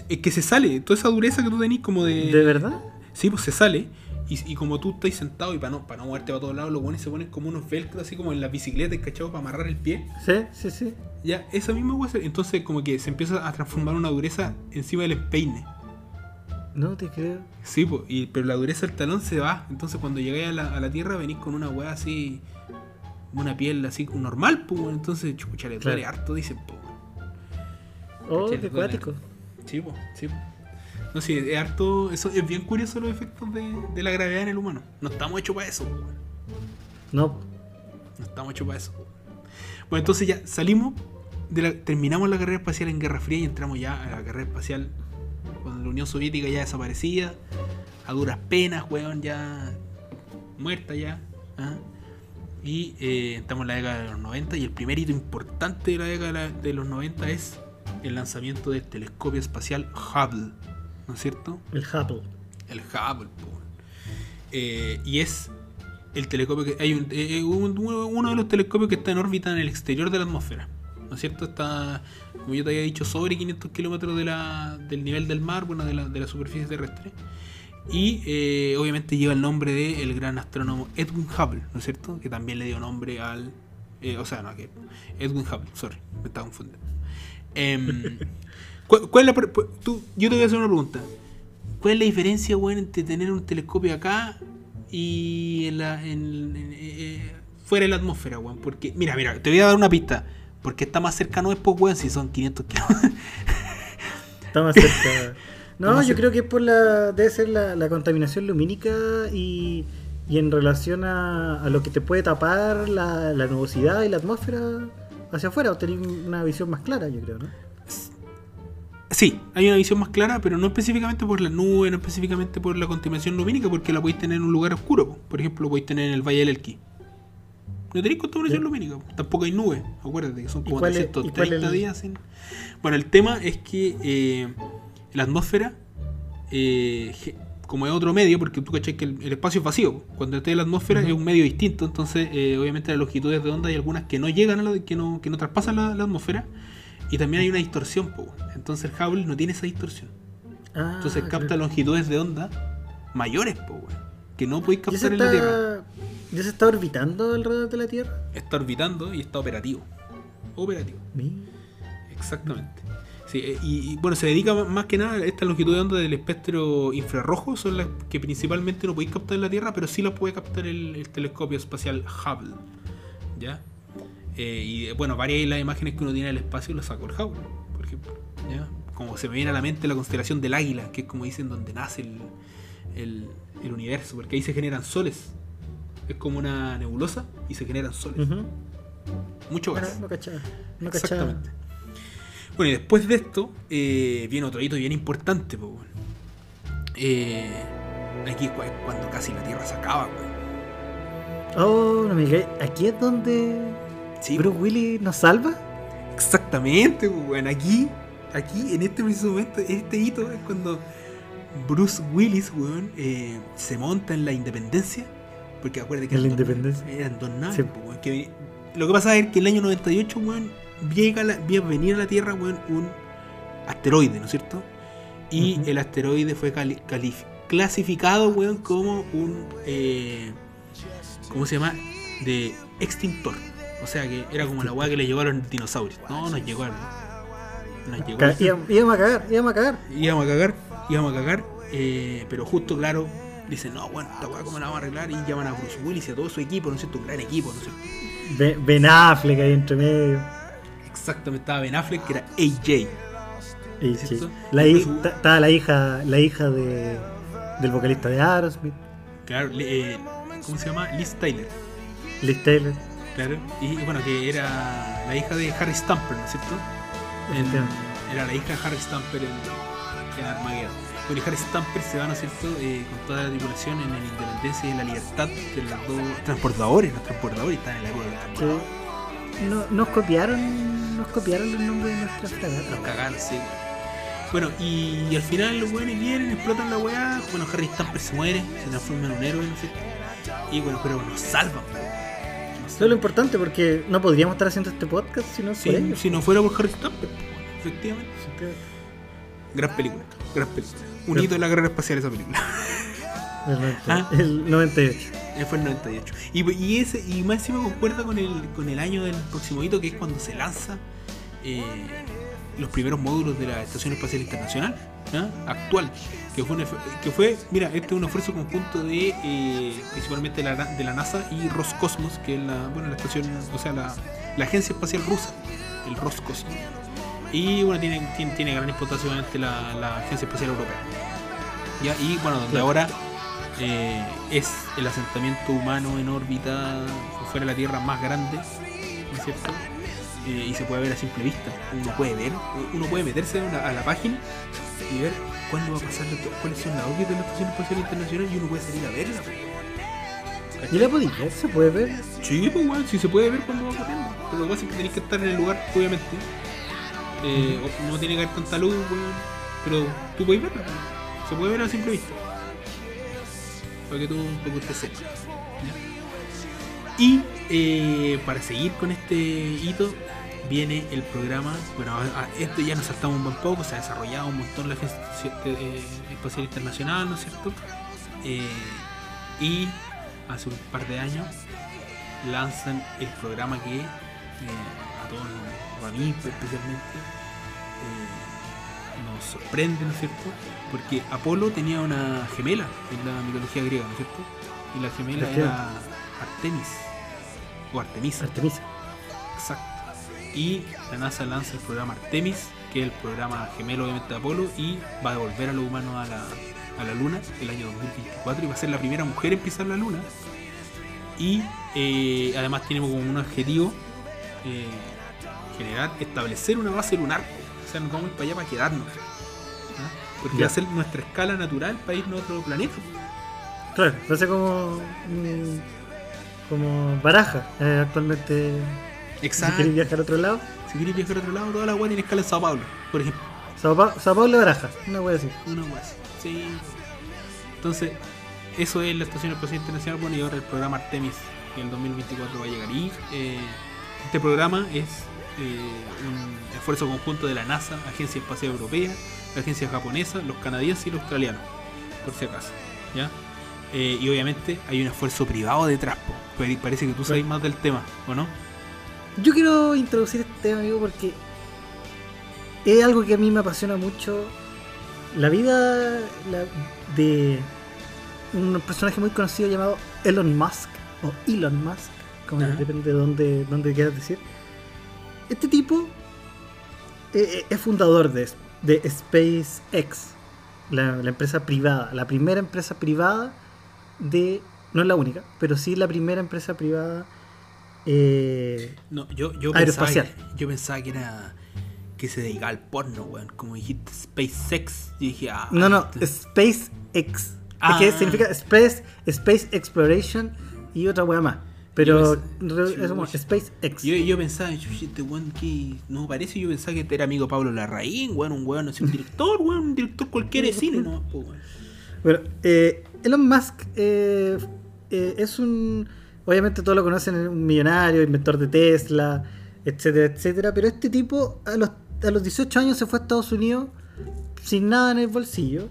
B: Es que se sale, toda esa dureza que tú tenés como de...
A: ¿De verdad?
B: Sí, pues se sale. Y, y como tú estás sentado y para no, para no moverte para todos lados, los buenos se ponen como unos velcros así como en las bicicletas, ¿cachado? Para amarrar el pie.
A: Sí, sí, sí.
B: Ya, esa misma hueá Entonces como que se empieza a transformar una dureza encima del empeine.
A: No te creo.
B: Sí, po, y, pero la dureza del talón se va. Entonces cuando llegáis a la, a la tierra venís con una weá así. Una piel así normal, pues. Entonces, chucha, le duele
A: Claro.
B: harto, dicen, po.
A: Oh, qué
B: Duele.
A: cuático.
B: Sí, po, sí, po. No, sí, es harto. Eso es bien curioso los efectos de, de la gravedad en el humano. No estamos hechos para eso.
A: No.
B: No estamos hechos para eso. Bueno, entonces ya salimos, de la- terminamos la carrera espacial en Guerra Fría y entramos ya a la carrera espacial cuando la Unión Soviética ya desaparecía, a duras penas, weón, ya muerta ya. ¿ah? Y eh, entramos en la década de los 90 y el primer hito importante de la década de los 90 es el lanzamiento del telescopio espacial Hubble, ¿no es cierto?
A: El Hubble.
B: El Hubble. Eh, y es el telescopio que hay un- eh, un- uno de los telescopios que está en órbita en el exterior de la atmósfera. ¿No es cierto? Está, como yo te había dicho, sobre 500 kilómetros de la- del nivel del mar, bueno, de la, de la superficie terrestre. Y eh, obviamente lleva el nombre del gran astrónomo Edwin Hubble, ¿no es cierto? Que también le dio nombre al. eh, o sea, no, que. Edwin Hubble, sorry, me estaba confundiendo. ¿cuál, cuál es la. tú- yo te voy a hacer una pregunta. ¿Cuál es la diferencia, weón, entre tener un telescopio acá y en la, en- en- eh, fuera de la atmósfera, weón? Porque, mira, mira, te voy a dar una pista. Porque está más cercano es, pues, weón, si son 500 kilómetros.
A: Está más cerca. No,
B: más
A: yo
B: cerca.
A: creo que es por la. Debe ser la, la contaminación lumínica y, y en relación a, a lo que te puede tapar la, la nubosidad y la atmósfera hacia afuera. Obtener una visión más clara, yo creo, ¿no?
B: Sí, hay una visión más clara, pero no específicamente por la nube, no específicamente por la contaminación lumínica, porque la podéis tener en un lugar oscuro. po. Por ejemplo, lo podéis tener en el Valle del Elqui. No tenéis contaminación lumínica, po. tampoco hay nube. Acuérdate que son
A: ¿Y
B: como
A: cuál es- y
B: 330
A: cuál es el-
B: días sin. Bueno, el tema es que eh, la atmósfera, eh, como es otro medio, porque tú cachai que el, el espacio es vacío, po. cuando esté en la atmósfera es un medio distinto, entonces eh, obviamente las longitudes de onda hay algunas que no llegan a la, que no, que no traspasan la, la atmósfera. Y también hay una distorsión, po. entonces el Hubble no tiene esa distorsión.
A: Ah,
B: Entonces capta
A: claro.
B: longitudes de onda mayores, po. Que no podéis
A: ¿Ya se,
B: captar en la Tierra.
A: ¿Ya se está orbitando alrededor de la Tierra?
B: Está orbitando y está operativo. Operativo, exactamente. Sí, eh, y, y, bueno, se dedica más que nada a esta longitud de onda del espectro infrarrojo, son las que principalmente no podéis captar en la Tierra, pero sí las puede captar el, el telescopio espacial Hubble. ¿Ya? Eh, y bueno, varias de las imágenes que uno tiene del espacio las sacó el Hubble, por ejemplo. ¿Ya? Como se me viene a la mente la constelación del águila, que es como dicen donde nace el, el, el universo, porque ahí se generan soles. Es como una nebulosa y se generan soles. Mucho
A: Bueno,
B: gas.
A: no cachaba. No cachaba.
B: Exactamente. Bueno, y después de esto, eh, viene otro hito bien importante, pues, weón. Eh, aquí es cu- cuando casi la Tierra se acaba, weón.
A: Oh, no me. Aquí es donde
B: Sí,
A: Bruce Willis nos salva.
B: exactamente, weón. Aquí, aquí, en este preciso momento, este hito es cuando Bruce Willis, weón, eh, se monta en la independencia. Porque acuérdate que
A: En la
B: eran dos-
A: Independencia.
B: Eran dos naves,
A: Sí.
B: weón, que- lo que pasa es que en el año 98, weón, llega la, a venir a la Tierra, weón, un asteroide, ¿no es cierto? Y el asteroide fue cali- clasificado, weón, como un. Eh, ¿Cómo se llama? De extintor. O sea que era como la weá que le llegó a los dinosaurios. No, nos llegó algo. Nos llegó.
A: Íbam- Íbamos a cagar, íbamos a cagar.
B: Íbamos a cagar, íbamos a cagar. eh, pero justo, claro, dicen, no, bueno, esta weá, ¿cómo la vamos a arreglar? Y llaman a Bruce Willis y a todo su equipo, ¿no es cierto? Un gran equipo, ¿no es cierto?
A: Ben, Affleck ahí entre medio.
B: Exactamente, estaba Ben Affleck, que era AJ.
A: Sí. La Estaba la hija, la hija de, del vocalista de Aerosmith,
B: Claro, eh, ¿cómo se llama? Liz Tyler.
A: Liz Taylor.
B: Claro. Y bueno, que era la hija de Harry Stamper, ¿no es cierto? En- era la hija de Harry Stamper en, en Armageddon. Bueno, y Harry Stamper se va, ¿no es cierto?, eh, con toda la tripulación en la Independencia y en la Libertad, que los dos transportadores, los transportadores están en la.
A: Sí. No, nos copiaron, nos copiaron los nombres de nuestras
B: Los
A: fragatas.
B: cagaron, sí. Bueno, y, y al final los weones vienen, explotan la weá. Bueno, Harry Stamper se muere, se transforma en un héroe, ¿no es cierto? Y bueno, pero nos salvan. Nos
A: Eso es lo importante porque no podríamos estar haciendo este podcast si no
B: Si,
A: fuera ellos.
B: si no fuera por Harry bueno, efectivamente. Gran película, gran película. Un hito en la carrera espacial esa película.
A: El, 90
B: Ah.
A: el 98.
B: Eh, Fue el 98. Y, y ese, y más encima concuerda con el, con el año del próximo hito, que es cuando se lanza eh, los primeros módulos de la Estación Espacial Internacional. ¿Ya? actual. Que fue, un que fue, mira, este es un esfuerzo conjunto de eh, principalmente la, de la NASA y Roscosmos, que es la, bueno, la estación, o sea, la, la agencia espacial rusa, el Roscosmos. Y bueno, tiene, tiene, tiene gran importancia obviamente la, la agencia espacial europea. ¿Ya? Y bueno, donde
A: Claro.
B: ahora eh, es el asentamiento humano en órbita fuera de la Tierra más grande, ¿no es cierto? Eh, y se puede ver a simple vista. Uno puede ver, uno puede meterse a, una- a la página y ver cuándo va a pasar, cuáles son las órbitas de la Estación Espacial Internacional y uno puede salir a verla.
A: ¿Y la podéis ver? ¿Se puede ver?
B: Sí, pues igual, sí se puede ver cuando va corriendo. Pero lo que pasa es que tenéis que estar en el lugar, obviamente. Eh, no tiene que haber tanta luz, weón. Pero tú puedes verla. Se puede ver a simple vista. Para que tú, para que usted sepa. Y eh, para seguir con este hito, viene el programa. Bueno, a- esto ya nos saltamos un buen poco, se ha desarrollado un montón la eh, Espacial Internacional, ¿no es cierto? Eh, y hace un par de años lanzan el programa que eh, a todos, a mí especialmente, eh, nos sorprende, ¿no es cierto? Porque Apolo tenía una gemela en la mitología griega, ¿no es cierto? Y la gemela
A: La gemela.
B: era Artemis o Artemisa.
A: Artemisa.
B: Exacto. Y la NASA lanza el programa Artemis, que es el programa gemelo obviamente de Apolo, y va a devolver a los humanos a la, a la Luna el año 2024 y va a ser la primera mujer en pisar la Luna. Y eh, además tiene como un objetivo eh, generar, establecer una base lunar. O sea, nos vamos a ir para allá para quedarnos. ¿ah? Porque va a ser nuestra escala natural para irnos a otro planeta.
A: Claro, sé como. mm, como baraja eh, actualmente. Si queréis viajar a otro lado,
B: Si queréis viajar a otro lado, toda la weá tiene escala en Sao Paulo, por ejemplo.
A: Sao, Pa- Sao Paulo baraja, una wea así.
B: Una más. Sí. Entonces, eso es la Estación Espacial Internacional. Bueno, y ahora el programa Artemis, que en el 2024 va a llegar. Y eh, este programa es eh, un esfuerzo conjunto de la NASA, Agencia Espacial Europea, la Agencia Japonesa, los canadienses y los australianos, por si acaso. ¿Ya? Eh, y obviamente hay un esfuerzo privado detrás. po. Pare- Parece que tú sabes más del tema, ¿o no?
A: Yo quiero introducir este tema, amigo, porque es algo que a mí me apasiona mucho. La vida la- de un personaje muy conocido llamado Elon Musk, o Elon Musk, como depende de dónde, dónde quieras decir. Este tipo eh, eh, es fundador de, de SpaceX, la, la empresa privada, la primera empresa privada de. No es la única, pero sí la primera empresa privada. Eh,
B: No, yo, yo, pensaba que, yo pensaba que era que se dedicaba al porno, weón. Como dijiste SpaceX, yo dije, ah.
A: No, no,
B: esto-
A: SpaceX.
B: Ah.
A: Que significa Space, Space Exploration y otra wea más. Pero es como. SpaceX.
B: Yo, yo pensaba, "Chucha, este weón que no parece, yo pensaba que era amigo Pablo Larraín, weón, un weón, así, un director, weón, un director cualquiera de cine, no, weón.
A: Bueno, eh, Elon Musk eh, eh, es un. Obviamente todos lo conocen, un millonario, inventor de Tesla, etcétera, etcétera. Pero este tipo a los, a los 18 años se fue a Estados Unidos sin nada en el bolsillo.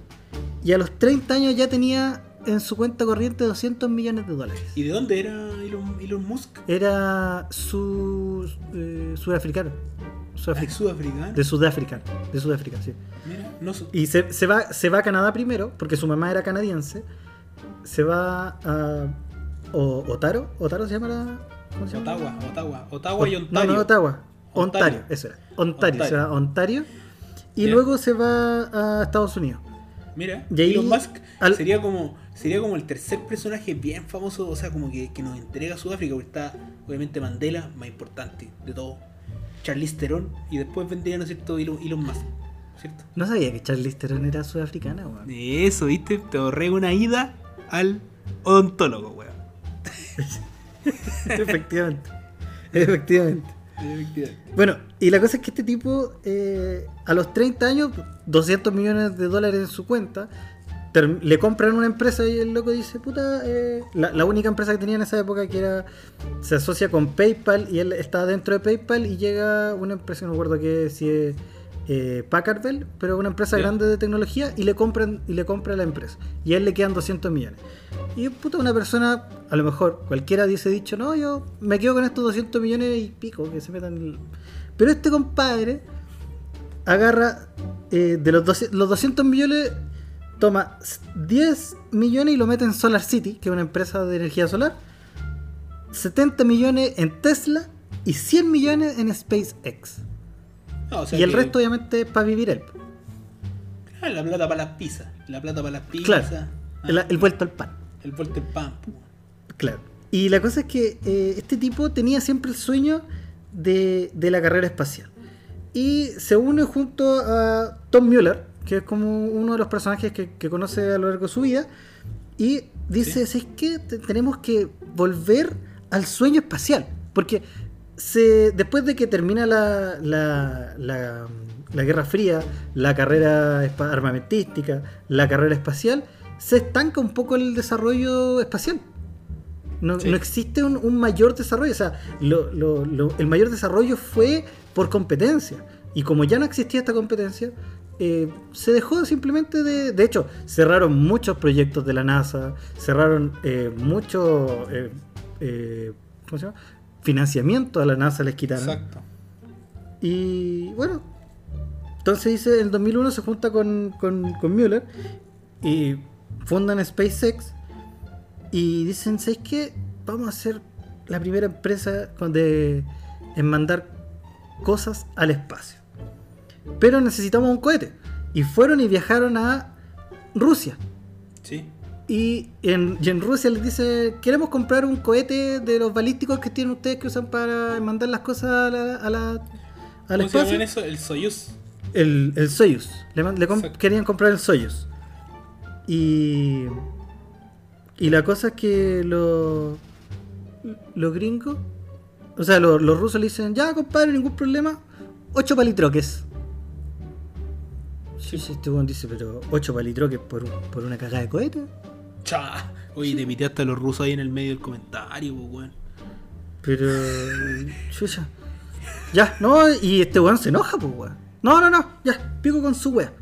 A: Y a los 30 años ya tenía en su cuenta corriente 200 millones de dólares.
B: ¿Y de dónde era Elon, Elon Musk?
A: Era su, eh, sudafricano.
B: ¿Es
A: Sudáfrica.
B: sudafricano?
A: De Sudáfrica. De Sudáfrica, sí.
B: Mira, no so-
A: Y se, se va, se va a Canadá primero, porque su mamá era canadiense. Se va a o- Otaro. ¿Otaro se llama la.? ¿Cómo se llama?
B: Ottawa, Ottawa, Ottawa y Ontario.
A: No, no, Ottawa.
B: Ontario.
A: Ontario, eso era. Ontario,
B: Ontario.
A: se va a Ontario. Y luego se va a Estados Unidos.
B: Mira,
A: Y ahí
B: Elon Musk
A: al-
B: sería como sería como el tercer personaje bien famoso, o sea, como que, que nos entrega a Sudáfrica, porque está obviamente Mandela, más importante de todo, Charlize Theron, y después vendría, ¿no es cierto?, Elon, Elon Musk, ¿cierto?
A: No sabía que Charlize Theron era sudafricana, weón.
B: Eso, ¿viste? Te ahorré una ida al odontólogo, weón.
A: Efectivamente. Efectivamente. Bueno, y la cosa es que este tipo, eh, a los 30 años, 200 millones de dólares en su cuenta, le compran una empresa y el loco dice, puta, eh, la, la única empresa que tenía en esa época que era, se asocia con PayPal y él está dentro de PayPal y llega una empresa, no me acuerdo qué, si es eh, Packard Bell, pero una empresa grande de tecnología y le compran y le compra la empresa. Y a él le quedan 200 millones. Y puta, una persona, a lo mejor cualquiera dice dicho, no, yo me quedo con estos 200 millones y pico, que se metan. el-". Pero este compadre agarra eh, de los, 200 los 200 millones, toma 10 millones y lo mete en Solar City, que es una empresa de energía solar. 70 millones en Tesla y 100 millones en SpaceX.
B: No, o sea
A: y el resto, obviamente, para vivir él.
B: Ah, la plata para las pizzas. La plata para las pizzas.
A: Claro.
B: Ah,
A: El, el vuelto al pan.
B: el vuelto el pan.
A: Claro. Y la cosa es que eh, este tipo tenía siempre el sueño de, de la carrera espacial. Y se une junto a Tom Mueller, que es como uno de los personajes que, que conoce a lo largo de su vida. Y dice,
B: Sí.
A: es que tenemos que volver al sueño espacial. Porque se, después de que termina la, la, la- la Guerra Fría, la carrera armamentística, la carrera espacial, se estanca un poco el desarrollo espacial. No,
B: Sí.
A: no existe un, un mayor desarrollo. O sea, lo- lo- lo- el mayor desarrollo fue por competencia. Y como ya no existía esta competencia, eh, se dejó simplemente de... De hecho, cerraron muchos proyectos de la NASA, cerraron eh, mucho... eh, eh, ¿Cómo se llama? Financiamiento a la NASA les quitaron.
B: Exacto.
A: Y bueno, entonces dice, en 2001 se junta con, con, con Mueller y fundan SpaceX y dicen, ¿sabes qué? Vamos a ser la primera empresa de, en mandar cosas al espacio. Pero necesitamos un cohete. Y fueron y viajaron a Rusia.
B: Sí.
A: Y en, y en Rusia les dice, queremos comprar un cohete de los balísticos que tienen ustedes que usan para mandar las cosas a la, a la- al
B: ¿Cómo se
A: espacio.
B: llama eso? El Soyuz.
A: El, el Soyuz. Le, man- le com-
B: Exacto.
A: querían comprar el Soyuz. Y. Y la cosa es que los. Los gringos. O sea, los, los rusos le dicen, ya compadre, ningún problema. Ocho palitroques. Sí, sí, este dice, pero ocho palitroques por, un- por una cagada de cohete.
B: Cha. Oye, te piteaste a los rusos ahí en el medio del comentario, pues, weón.
A: Pero. Chucha. Ya, no, y este weón se enoja, pues weón. No, no, no, ya, pico con su wea.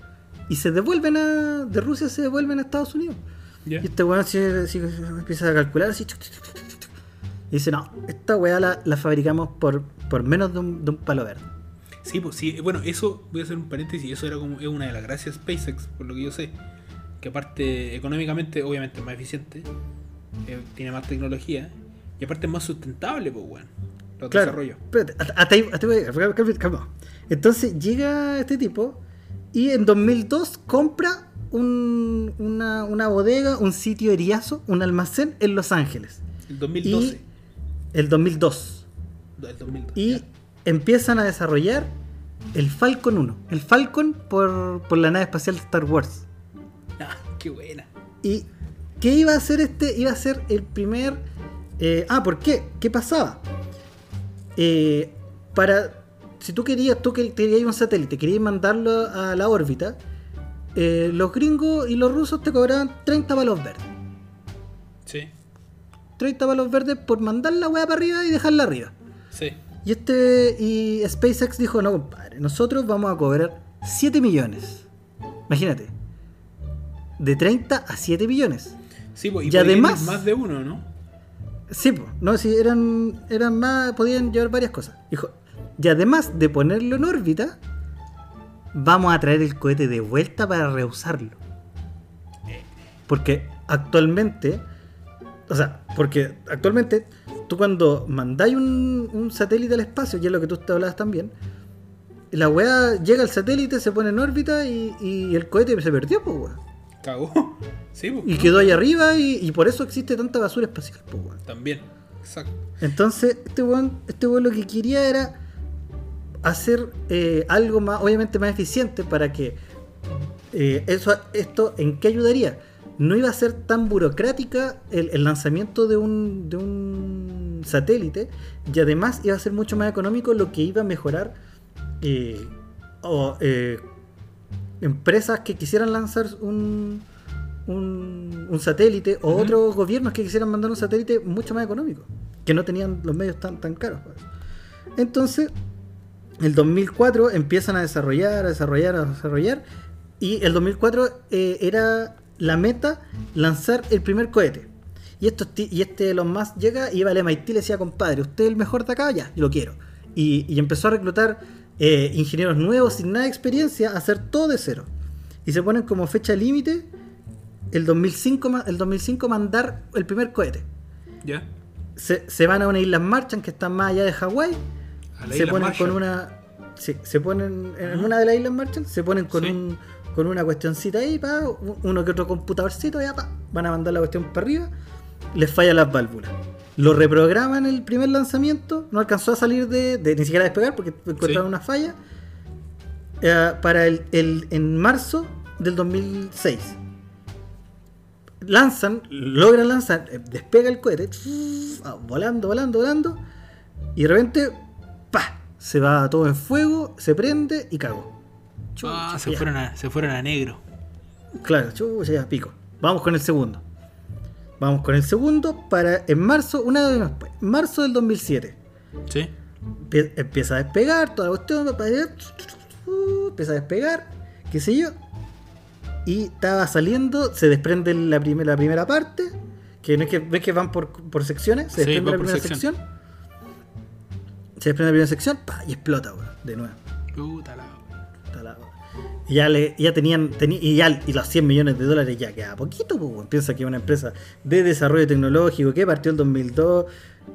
A: Y se devuelven a. De Rusia se devuelven a Estados Unidos. Y este weón así, así empieza a calcular así. chuc, chuc, chuc, chuc, chuc. Y dice, no, esta weá la, la fabricamos por, por menos de un, de un palo verde.
B: Sí, pues sí, bueno, eso, voy a hacer un paréntesis, eso era como, es una de las gracias SpaceX, por lo que yo sé. Que aparte, económicamente, obviamente es más eficiente, eh, tiene más tecnología, y aparte es más sustentable, pues, weón. Los
A: Claro.
B: desarrollos.
A: Espérate, hasta- hasta ahí- hasta ahí- calma, calma, calma. Entonces llega este tipo y en 2002 compra un- una, una bodega, un sitio eriazo, un almacén en Los Ángeles.
B: El 2012.
A: El 2002.
B: El 2012.
A: Y
B: ya.
A: empiezan a desarrollar el Falcon 1. El Falcon por, por la nave espacial de Star Wars.
B: Ah, qué buena.
A: ¿Y qué iba a hacer este? Iba a ser el primer... eh, ah, ¿por qué? ¿Qué pasaba? Eh, para... Si tú querías, tú quer- querías un satélite, querías mandarlo a la órbita, eh, los gringos y los rusos te cobraban 30 palos verdes.
B: Sí,
A: 30 palos verdes por mandar la weá para arriba y dejarla arriba.
B: sí.
A: Y este y SpaceX dijo, no compadre, nosotros vamos a cobrar 7 millones. Imagínate. De 30 a 7 millones.
B: Sí, pues, y,
A: Y además-
B: más de uno, ¿no?
A: Sí, pues, no, sí, eran, eran más, podían llevar varias cosas. Dijo, y además de ponerlo en órbita, vamos a traer el cohete de vuelta para reusarlo. Porque actualmente, o sea, porque actualmente tú cuando mandáis un, un satélite al espacio, y es lo que tú te hablabas también, la weá llega al satélite, se pone en órbita y, y el cohete se perdió, pues weón.
B: Cagó. Sí, pues.
A: Y quedó ahí arriba y, y por eso existe tanta basura espacial, pues.
B: También. Exacto.
A: Entonces, este weón, este weón lo que quería era hacer eh, algo más, obviamente más eficiente para que eh, eso, esto, ¿en qué ayudaría? No iba a ser tan burocrática el, el lanzamiento de un, de un satélite y además iba a ser mucho más económico, lo que iba a mejorar eh, o, eh, empresas que quisieran lanzar un, un, un satélite o otros gobiernos que quisieran mandar un satélite mucho más económico, que no tenían los medios tan, tan caros. pues. Entonces, el 2004 empiezan a desarrollar, a desarrollar, a desarrollar, y el 2004 eh, era la meta lanzar el primer cohete. Y, estos ti- y este Elon Musk llega y iba al MIT y le decía, compadre, usted es el mejor de acá, ya, yo lo quiero. Y, y empezó a reclutar eh, ingenieros nuevos sin nada de experiencia a hacer todo de cero. Y se ponen como fecha límite el 2005, ma- el 2005 mandar el primer cohete.
B: ¿Ya?
A: Se, se van a una isla Marchand que están más allá de Hawái. Se ponen
B: Marshall.
A: con una. sí, se ponen en una de las islas Marshall, se ponen con
B: Sí.
A: un con una cuestioncita ahí, pa, uno que otro computadorcito, ya pa, van a mandar la cuestión para arriba, les fallan las válvulas. Lo reprograman el primer lanzamiento, no alcanzó a salir de, de- ni siquiera despegar porque encontraron
B: Sí.
A: una falla. eh, para el, el- en marzo del 2006. Lanzan, logran lanzar, eh, despega el cohete, ah, volando, volando, volando, y de repente, ¡pa! Se va todo en fuego, se prende y cagó.
B: Ah,
A: Chucha,
B: se
A: ya.
B: fueron, a, se fueron a negro.
A: Claro, chucha, ya pico. Vamos con el segundo. Vamos con el segundo para en marzo, una vez más, pues, marzo del 2007.
B: ¿Sí?
A: Empie- Empieza a despegar, toda la cuestión, empieza a despegar, qué sé yo. Y estaba saliendo, se desprende la, primer- la primera parte, que no es que, no es que van por, por secciones, se desprende la primera
B: sección.
A: sección. Se desprende la primera sección, pa, y explota, weón, de nuevo.
B: Puta la.
A: Y ya, le, ya tenían, teni- y ya y los 100 millones de dólares ya queda poquito, pues, piensa que una empresa de desarrollo tecnológico que partió el 2002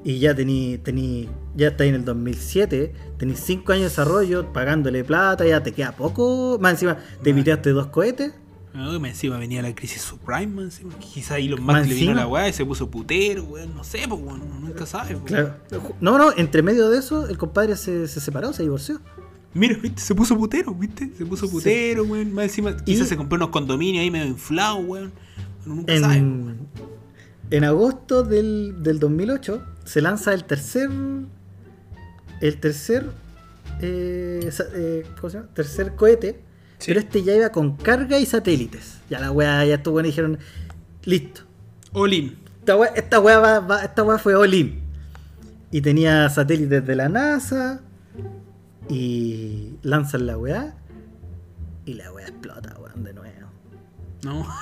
A: y ya tení, tení, ya está ahí en el 2007, tenés 5 años de desarrollo, pagándole plata, ya te queda poco, más encima te
B: Más.
A: piteaste dos cohetes,
B: No, más encima venía la crisis subprime, más encima. Quizá ahí los
A: Más
B: más le vino la weá y se puso putero, weón. No sé, pues, weón. Nunca sabe, pues.
A: claro. No, no, entre medio de eso el compadre se, se separó, se divorció.
B: Mira, viste, se puso putero, viste. Se puso
A: Sí.
B: putero, weón. Más encima, quizás
A: Y-
B: se compró unos condominios ahí medio inflados, weón. Nunca sabe, pues, weón.
A: En, en agosto del, del 2008 se lanza el tercer. El tercer. eh, eh, ¿Cómo se llama? Tercer cohete.
B: Sí.
A: Pero este ya iba con carga y satélites. Ya la weá, ya estuvo bueno y dijeron: Listo.
B: All in.
A: Esta weá, esta weá, va- va- esta weá fue all in. Y tenía satélites de la NASA. Y lanzan la weá. Y la weá explota, weón, de nuevo.
B: No.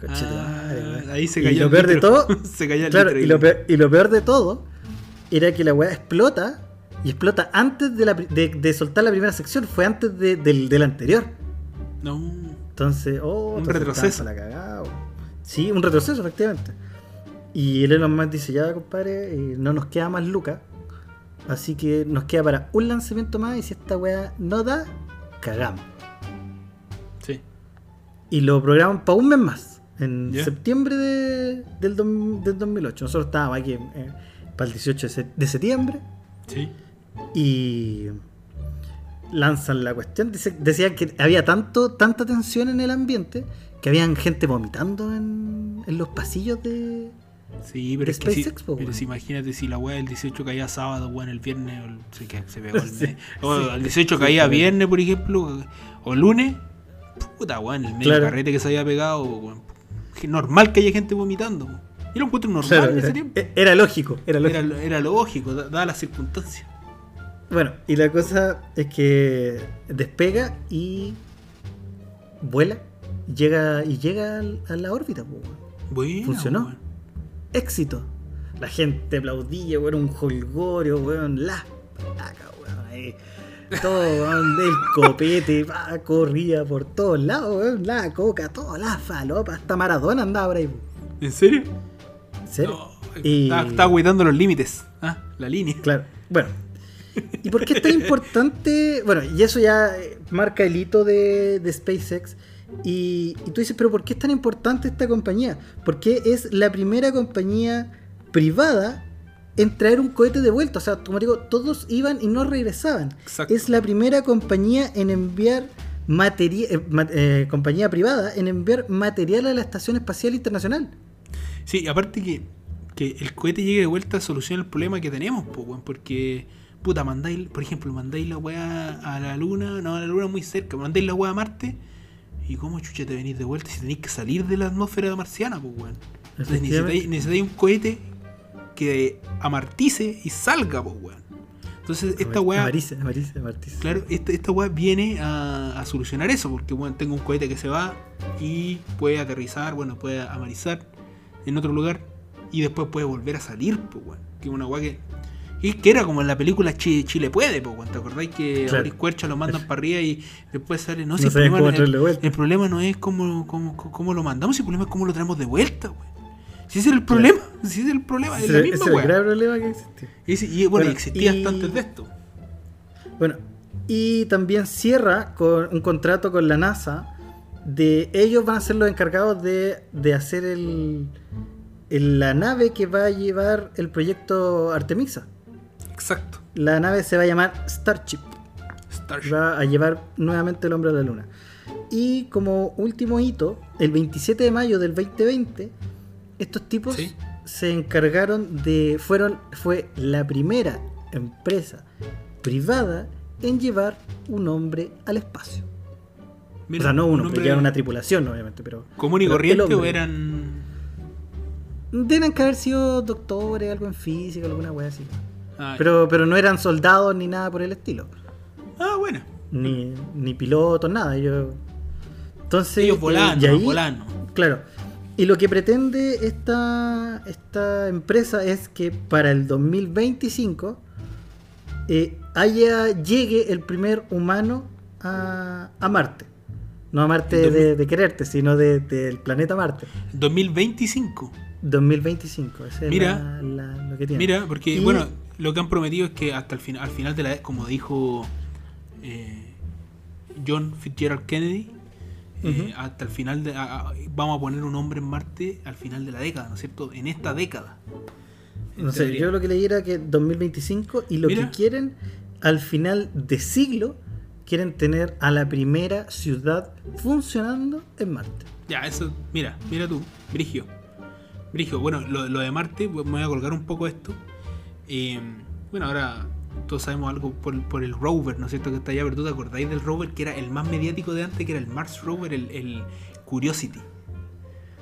B: Ah,
A: madre,
B: ahí se
A: Y
B: cayó
A: lo
B: el
A: peor de
B: litro.
A: todo-
B: se cayó el
A: Claro,
B: litro
A: y lo, peor, y lo peor de todo era que la weá explota y explota antes de, la de, de soltar la primera sección, fue antes de- del, del anterior.
B: No.
A: Entonces, oh,
B: Un
A: entonces
B: retroceso.
A: la cagada. Sí, un retroceso, efectivamente. Y el Elon Musk dice, ya compadre, eh, no nos queda más lucas. Así que nos queda para un lanzamiento más y si esta weá no da, cagamos.
B: Sí.
A: Y lo programan para un mes más, en septiembre de- del, dom- del 2008. Nosotros estábamos aquí eh, para el 18 de, se- de septiembre
B: Sí.
A: y lanzan la cuestión. Dice- decían que había tanto, tanta tensión en el ambiente que habían gente vomitando en, en los pasillos de...
B: Sí, pero es que si,
A: SpaceX, po,
B: pero si imagínate si la weá del 18 caía sábado, weón, el viernes, o el, que se pegó el mes. O
A: sí.
B: el 18
A: Sí,
B: caía
A: sí.
B: viernes, por ejemplo, o lunes, puta, weón, el medio
A: Claro.
B: carrete que se había pegado, weón. Normal que haya gente vomitando. weón. Yo lo encuentro normal
A: Claro,
B: en ese
A: era,
B: tiempo.
A: era lógico, era lógico.
B: Era, era lógico, da- dadas las circunstancias.
A: Bueno, y la cosa es que despega y vuela, llega y llega a la órbita. weón.
B: Bueno,
A: Funcionó.
B: weón.
A: Éxito. La gente aplaudía, weón, un holgorio, weón, la placa, weón, ahí. Todo, weón, el copete, pa, corría por todos lados, weón, la coca, todas las falopas, hasta Maradona andaba por ahí.
B: ¿En serio?
A: ¿En serio?
B: No,
A: Y-
B: Estaba, cuidando los límites. Ah, la línea.
A: Claro. Bueno. ¿Y por qué es tan importante? Bueno, y eso ya marca el hito de, de SpaceX. Y, y tú dices, pero ¿por qué es tan importante esta compañía? Porque es la primera compañía privada en traer un cohete de vuelta. O sea, como digo, todos iban y no regresaban.
B: Exacto.
A: Es la primera compañía en enviar material, compañía privada en enviar material a la Estación Espacial Internacional.
B: Sí, aparte que, que el cohete llegue de vuelta soluciona el problema que tenemos, po, porque, puta, mandáis, por ejemplo, mandáis la weá a la luna, no, a la luna muy cerca, mandáis la weá a Marte, y cómo chucha te venís de vuelta si tenéis que salir de la atmósfera marciana, pues, weón. Entonces necesitáis, necesitáis un cohete que amartice y salga, pues, weón. Entonces, esta weá,
A: Amarice, amarice, amarice.
B: claro, esta, esta weá viene a, a solucionar eso, porque, bueno, tengo un cohete que se va y puede aterrizar, bueno, puede amarizar en otro lugar y después puede volver a salir, pues, weón. Que es una weá que, Y que era como en la película Chi- Chile puede, po, ¿te acordáis que
A: Claro.
B: Boris Cuercha lo mandan para arriba y después sale, no,
A: No
B: si el, problema, el, el problema no es cómo, cómo, cómo lo mandamos, el problema es cómo lo traemos de vuelta, güey. Si ese era el problema, si ese era el problema, es la misma,
A: es el grave problema que existe.
B: Y, bueno,
A: Bueno,
B: existía
A: y-
B: hasta antes de esto.
A: Bueno, y también cierra con un contrato con la NASA de ellos van a ser los encargados de, de hacer el, el- la nave que va a llevar el proyecto Artemisa.
B: Exacto.
A: La nave se va a llamar Starship.
B: Starship.
A: Va a llevar nuevamente el hombre a la luna. Y como último hito, el 27 de mayo del 2020, estos tipos
B: Sí.
A: se encargaron de. fueron. fue la primera empresa privada en llevar un hombre al espacio.
B: Mira,
A: o sea, no
B: un
A: uno, pero llevar una tripulación, obviamente, pero.
B: común y
A: pero
B: corriente o eran.
A: Deben que haber sido doctores, algo en física, alguna wea así.
B: Ah,
A: Pero, pero no eran soldados ni nada por el estilo.
B: ah, bueno.
A: Ni, ni pilotos, nada. Ellos, entonces,
B: Ellos
A: eh,
B: volando,
A: y ahí-
B: volando.
A: Claro. Y lo que pretende esta, esta empresa es que para el 2025 eh, haya, llegue el primer humano a, a Marte. No a Marte de, de quererte, sino de- del planeta Marte.
B: 2025.
A: 2025, ese es
B: Mira,
A: la- la- lo que tiene.
B: Mira, porque
A: Y-
B: bueno, lo que han prometido es que hasta el final, al final de la como dijo eh, John Fitzgerald Kennedy, eh, hasta el final de a- a- vamos a poner un hombre en Marte al final de la década, ¿no es cierto? En esta década. En
A: No sé, yo lo que leí era que 2025 y lo
B: Mira.
A: que quieren al final de siglo quieren tener a la primera ciudad funcionando en Marte.
B: Ya, eso, mira, mira tú, Brigio. Brigio, bueno, lo, lo de Marte, me voy a colgar un poco esto. Eh, bueno, ahora todos sabemos algo por, por el rover, ¿no es cierto? Que está allá, pero tú te acordáis del rover que era el más mediático de antes, que era el Mars Rover, el, el Curiosity.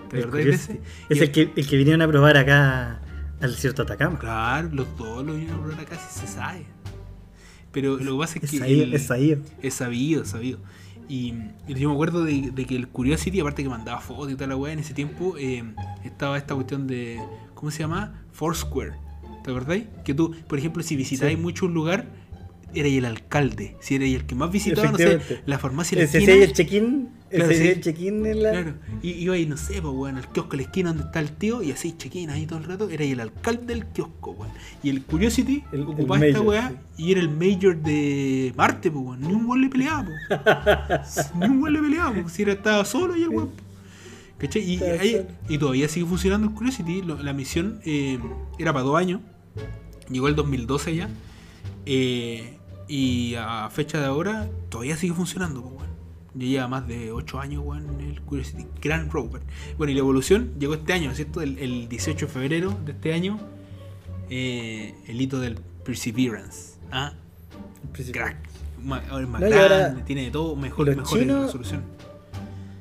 B: ¿Te acordáis de ese?
A: Es el que, el que vinieron a probar acá al desierto de Atacama.
B: Claro, los dos lo vinieron a probar acá, sí se sabe. Pero lo que pasa es,
A: Es
B: que.
A: sabido,
B: el-
A: es sabido.
B: Es sabido. Y, y yo me acuerdo de, de que el Curiosity, aparte que mandaba fotos y toda la weá, en ese tiempo eh, estaba esta cuestión de. ¿Cómo se llama? Foursquare. ¿Te acordáis? Que tú, por ejemplo, si visitáis
A: Sí.
B: mucho un lugar, erais el alcalde. Si erais el que más visitaba, no sé, la farmacia en la
A: Ese
B: esquina.
A: el check-in.
B: Claro,
A: sí, el check-in en la.
B: Claro, y iba ahí, no sé, pues, weón, al kiosco de la esquina donde está el tío, y así check-in ahí todo el rato, era el alcalde del kiosco, weón. Y el Curiosity
A: El- el
B: ocupaba esta weá
A: sí.
B: y era el mayor de Marte, pues, weón. Ni un weón le peleaba, pues. Ni un weón le peleaba, pues. Si era, estaba solo y el weón. ¿Cachai? Y, ahí- y todavía sigue funcionando el Curiosity. la misión eh, era para dos años. Llegó el 2012 ya. Eh, y a fecha de ahora todavía sigue funcionando, pues, weón. Ya lleva más de 8 años, weón, el Curiosity Grand Rover. Bueno, y la evolución llegó este año, ¿no es cierto? El, el 18 de febrero de este año, eh, el hito del Perseverance. ¿Ah? Crack. Es más
A: No,
B: grande,
A: ahora-
B: tiene de todo, mejor, mejor
A: chinos-
B: resolución.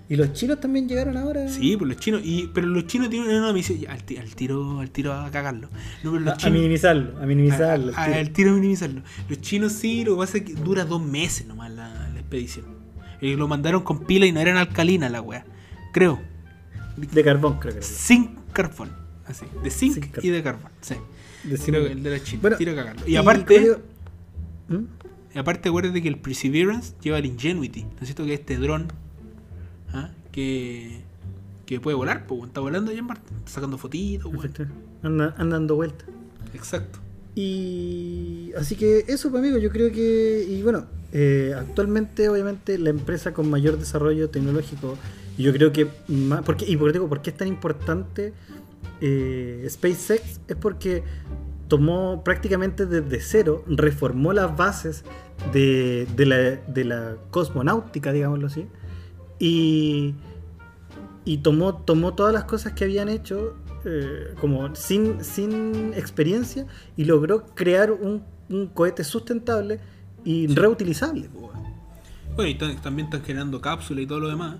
A: Y los chinos también llegaron ahora.
B: Sí, pues los chinos, y, pero los chinos tienen una misión. ya, Al, ti- al tiro, al tiro a cagarlo. No, pero los
A: A, a
B: chinos.
A: minimizarlo, a minimizarlo.
B: a- al tiro a minimizarlo. Los chinos sí, lo que pasa es que dura dos meses nomás la, la expedición. Y lo mandaron con pila y no eran alcalinas la weá. Creo.
A: De carbón, creo que era.
B: Zinc carbón. Así. De zinc,
A: Zinc carbón.
B: y de carbón. Sí.
A: De
B: Creo que
A: zinc.
B: el de la China.
A: Bueno,
B: tiro a cagarlo. Y,
A: Y
B: aparte.
A: ¿Mm?
B: Y aparte, acuérdate que el Perseverance lleva el Ingenuity. ¿No es cierto que este dron ¿ah? que, que puede volar? Pues está volando allá en Marte, sacando fotitos.
A: Anda, anda dando vueltas.
B: Exacto.
A: Y así que eso, pues amigo, yo creo que, y bueno, eh, actualmente obviamente la empresa con mayor desarrollo tecnológico, y yo creo que, más, porque, y por, digo, ¿por qué es tan importante eh, SpaceX? Es porque tomó prácticamente desde cero, reformó las bases de, de la, de la cosmonáutica, digámoslo así, y, y tomó, tomó todas las cosas que habían hecho eh, como sin, sin experiencia y logró crear un, un cohete sustentable y reutilizable.
B: Bueno, y también están generando cápsulas y todo lo demás.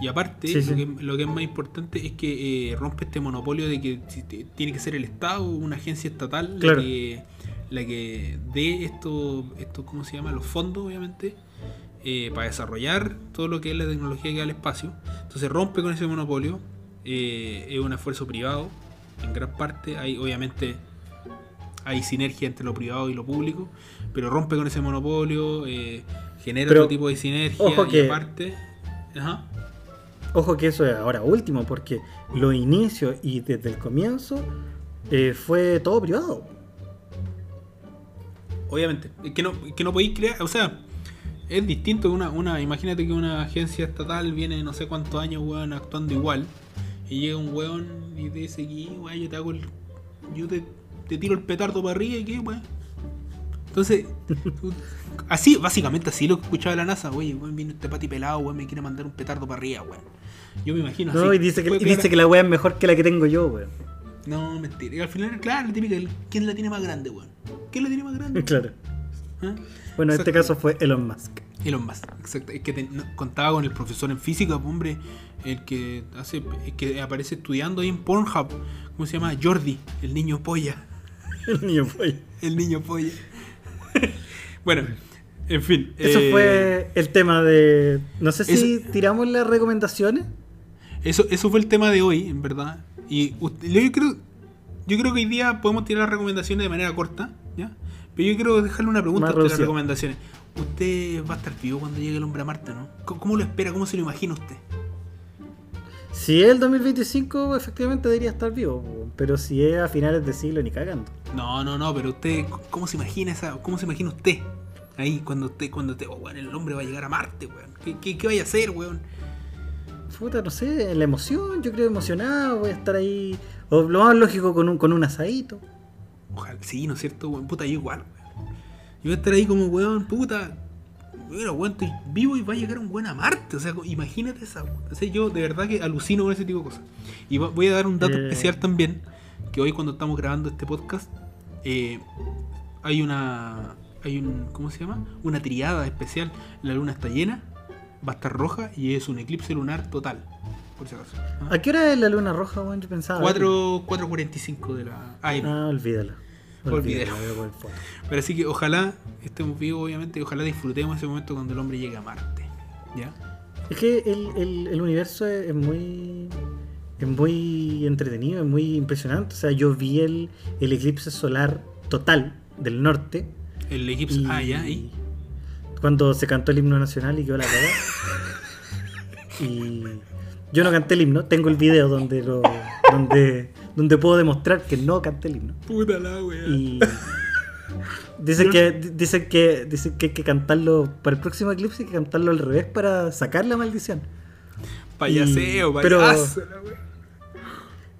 B: Y aparte,
A: Sí,
B: lo. Que, lo que es más importante es que eh, rompe este monopolio de que tiene que ser el Estado, una agencia estatal,
A: Claro.
B: la que la que dé esto, esto, ¿cómo se llama? Los fondos, obviamente, eh, para desarrollar todo lo que es la tecnología que da al espacio. Entonces rompe con ese monopolio. eh, es un esfuerzo privado, en gran parte. Hay, obviamente, hay sinergia entre lo privado y lo público, pero rompe con ese monopolio, eh, genera
A: Pero,
B: otro tipo de sinergia
A: ojo
B: y
A: que-
B: aparte. Ajá.
A: Ojo que eso es ahora último, porque los inicios y desde el comienzo eh, fue todo privado.
B: Obviamente, es que no, es que no podéis crear, o sea, es distinto una, una, imagínate que una agencia estatal viene no sé cuántos años, weón, actuando igual, y llega un weón y te dice que, weón, yo te hago el, yo te, te tiro el petardo para arriba y qué, weón. Entonces, así, básicamente así lo que escuchaba la NASA, oye, weón, viene este pati pelado, weón, me quiere mandar un petardo para arriba, weón. Yo me imagino
A: No,
B: así.
A: y dice que, y dice que la weá es mejor que la que tengo yo, weón.
B: No, mentira. Y al final, claro, la típica, ¿quién la tiene más grande, weón? ¿Quién la tiene más grande?
A: Claro. Bueno, en este caso fue Elon Musk.
B: Elon Musk, exacto. Es que te- no- contaba con el profesor en física, hombre, el que hace, el que aparece estudiando ahí en Pornhub. ¿Cómo se llama? Jordi, el niño polla.
A: El niño fue.
B: El niño polla. bueno, en fin.
A: Eso
B: eh,
A: fue el tema de. No sé si
B: Eso-
A: tiramos las recomendaciones.
B: Eso, eso fue el tema de hoy, en verdad. Y yo creo, yo creo que hoy día podemos tirar las recomendaciones de manera corta. Pero yo quiero dejarle una pregunta de las recomendaciones. ¿Usted va a estar vivo cuando llegue el hombre a Marte, no? ¿Cómo, cómo lo espera? ¿Cómo se lo imagina usted?
A: Si es el 2025, efectivamente debería estar vivo. Pero si es a finales de siglo, ni cagando.
B: No, no, no, pero usted, ¿cómo se imagina esa, cómo se imagina usted? Ahí, cuando usted, cuando usted, oh, weón, el hombre va a llegar a Marte, weón. ¿Qué, qué, qué vaya a hacer, weón?
A: Puta, no sé, la emoción, yo creo emocionado, voy a estar ahí. O lo más lógico con un, con un asadito.
B: Ojalá, sí, ¿no es cierto, weón? Puta, yo igual, weón. Yo voy a estar ahí como, weón, puta. Mira, weón, estoy vivo y va a llegar un weón a Marte. O sea, imagínate esa, weón. O sea, yo de verdad que alucino con ese tipo de cosas. Y voy a dar un dato
A: Eh.
B: especial también. Que hoy cuando estamos grabando este podcast, eh, hay una. Hay un. ¿Cómo se llama? Una triada especial. La luna está llena, va a estar roja y es un eclipse lunar total. Por si acaso. ¿ah?
A: ¿A qué hora es la luna roja, weón? Yo pensaba. verlo.
B: 4 4.45 de la. AM.
A: Ah, olvídalo.
B: Olvídalo. Pero así que ojalá estemos vivos, obviamente, y ojalá disfrutemos ese momento cuando el hombre llegue a Marte. ¿Ya?
A: Es que el, el- el universo es, es muy. Es muy entretenido, es muy impresionante. O sea, yo vi el, el eclipse solar total del norte.
B: El eclipse.
A: Y
B: Ah, ya, y.
A: Cuando se cantó el himno nacional y quedó la cara. y yo no canté el himno, tengo el video donde lo, donde, donde puedo demostrar que no canté el himno.
B: Puta la wea.
A: Y dicen que, dicen que dicen que hay que cantarlo para el próximo eclipse hay que cantarlo al revés para sacar la maldición.
B: Payaseo,
A: y- pero-
B: payaso, la wea.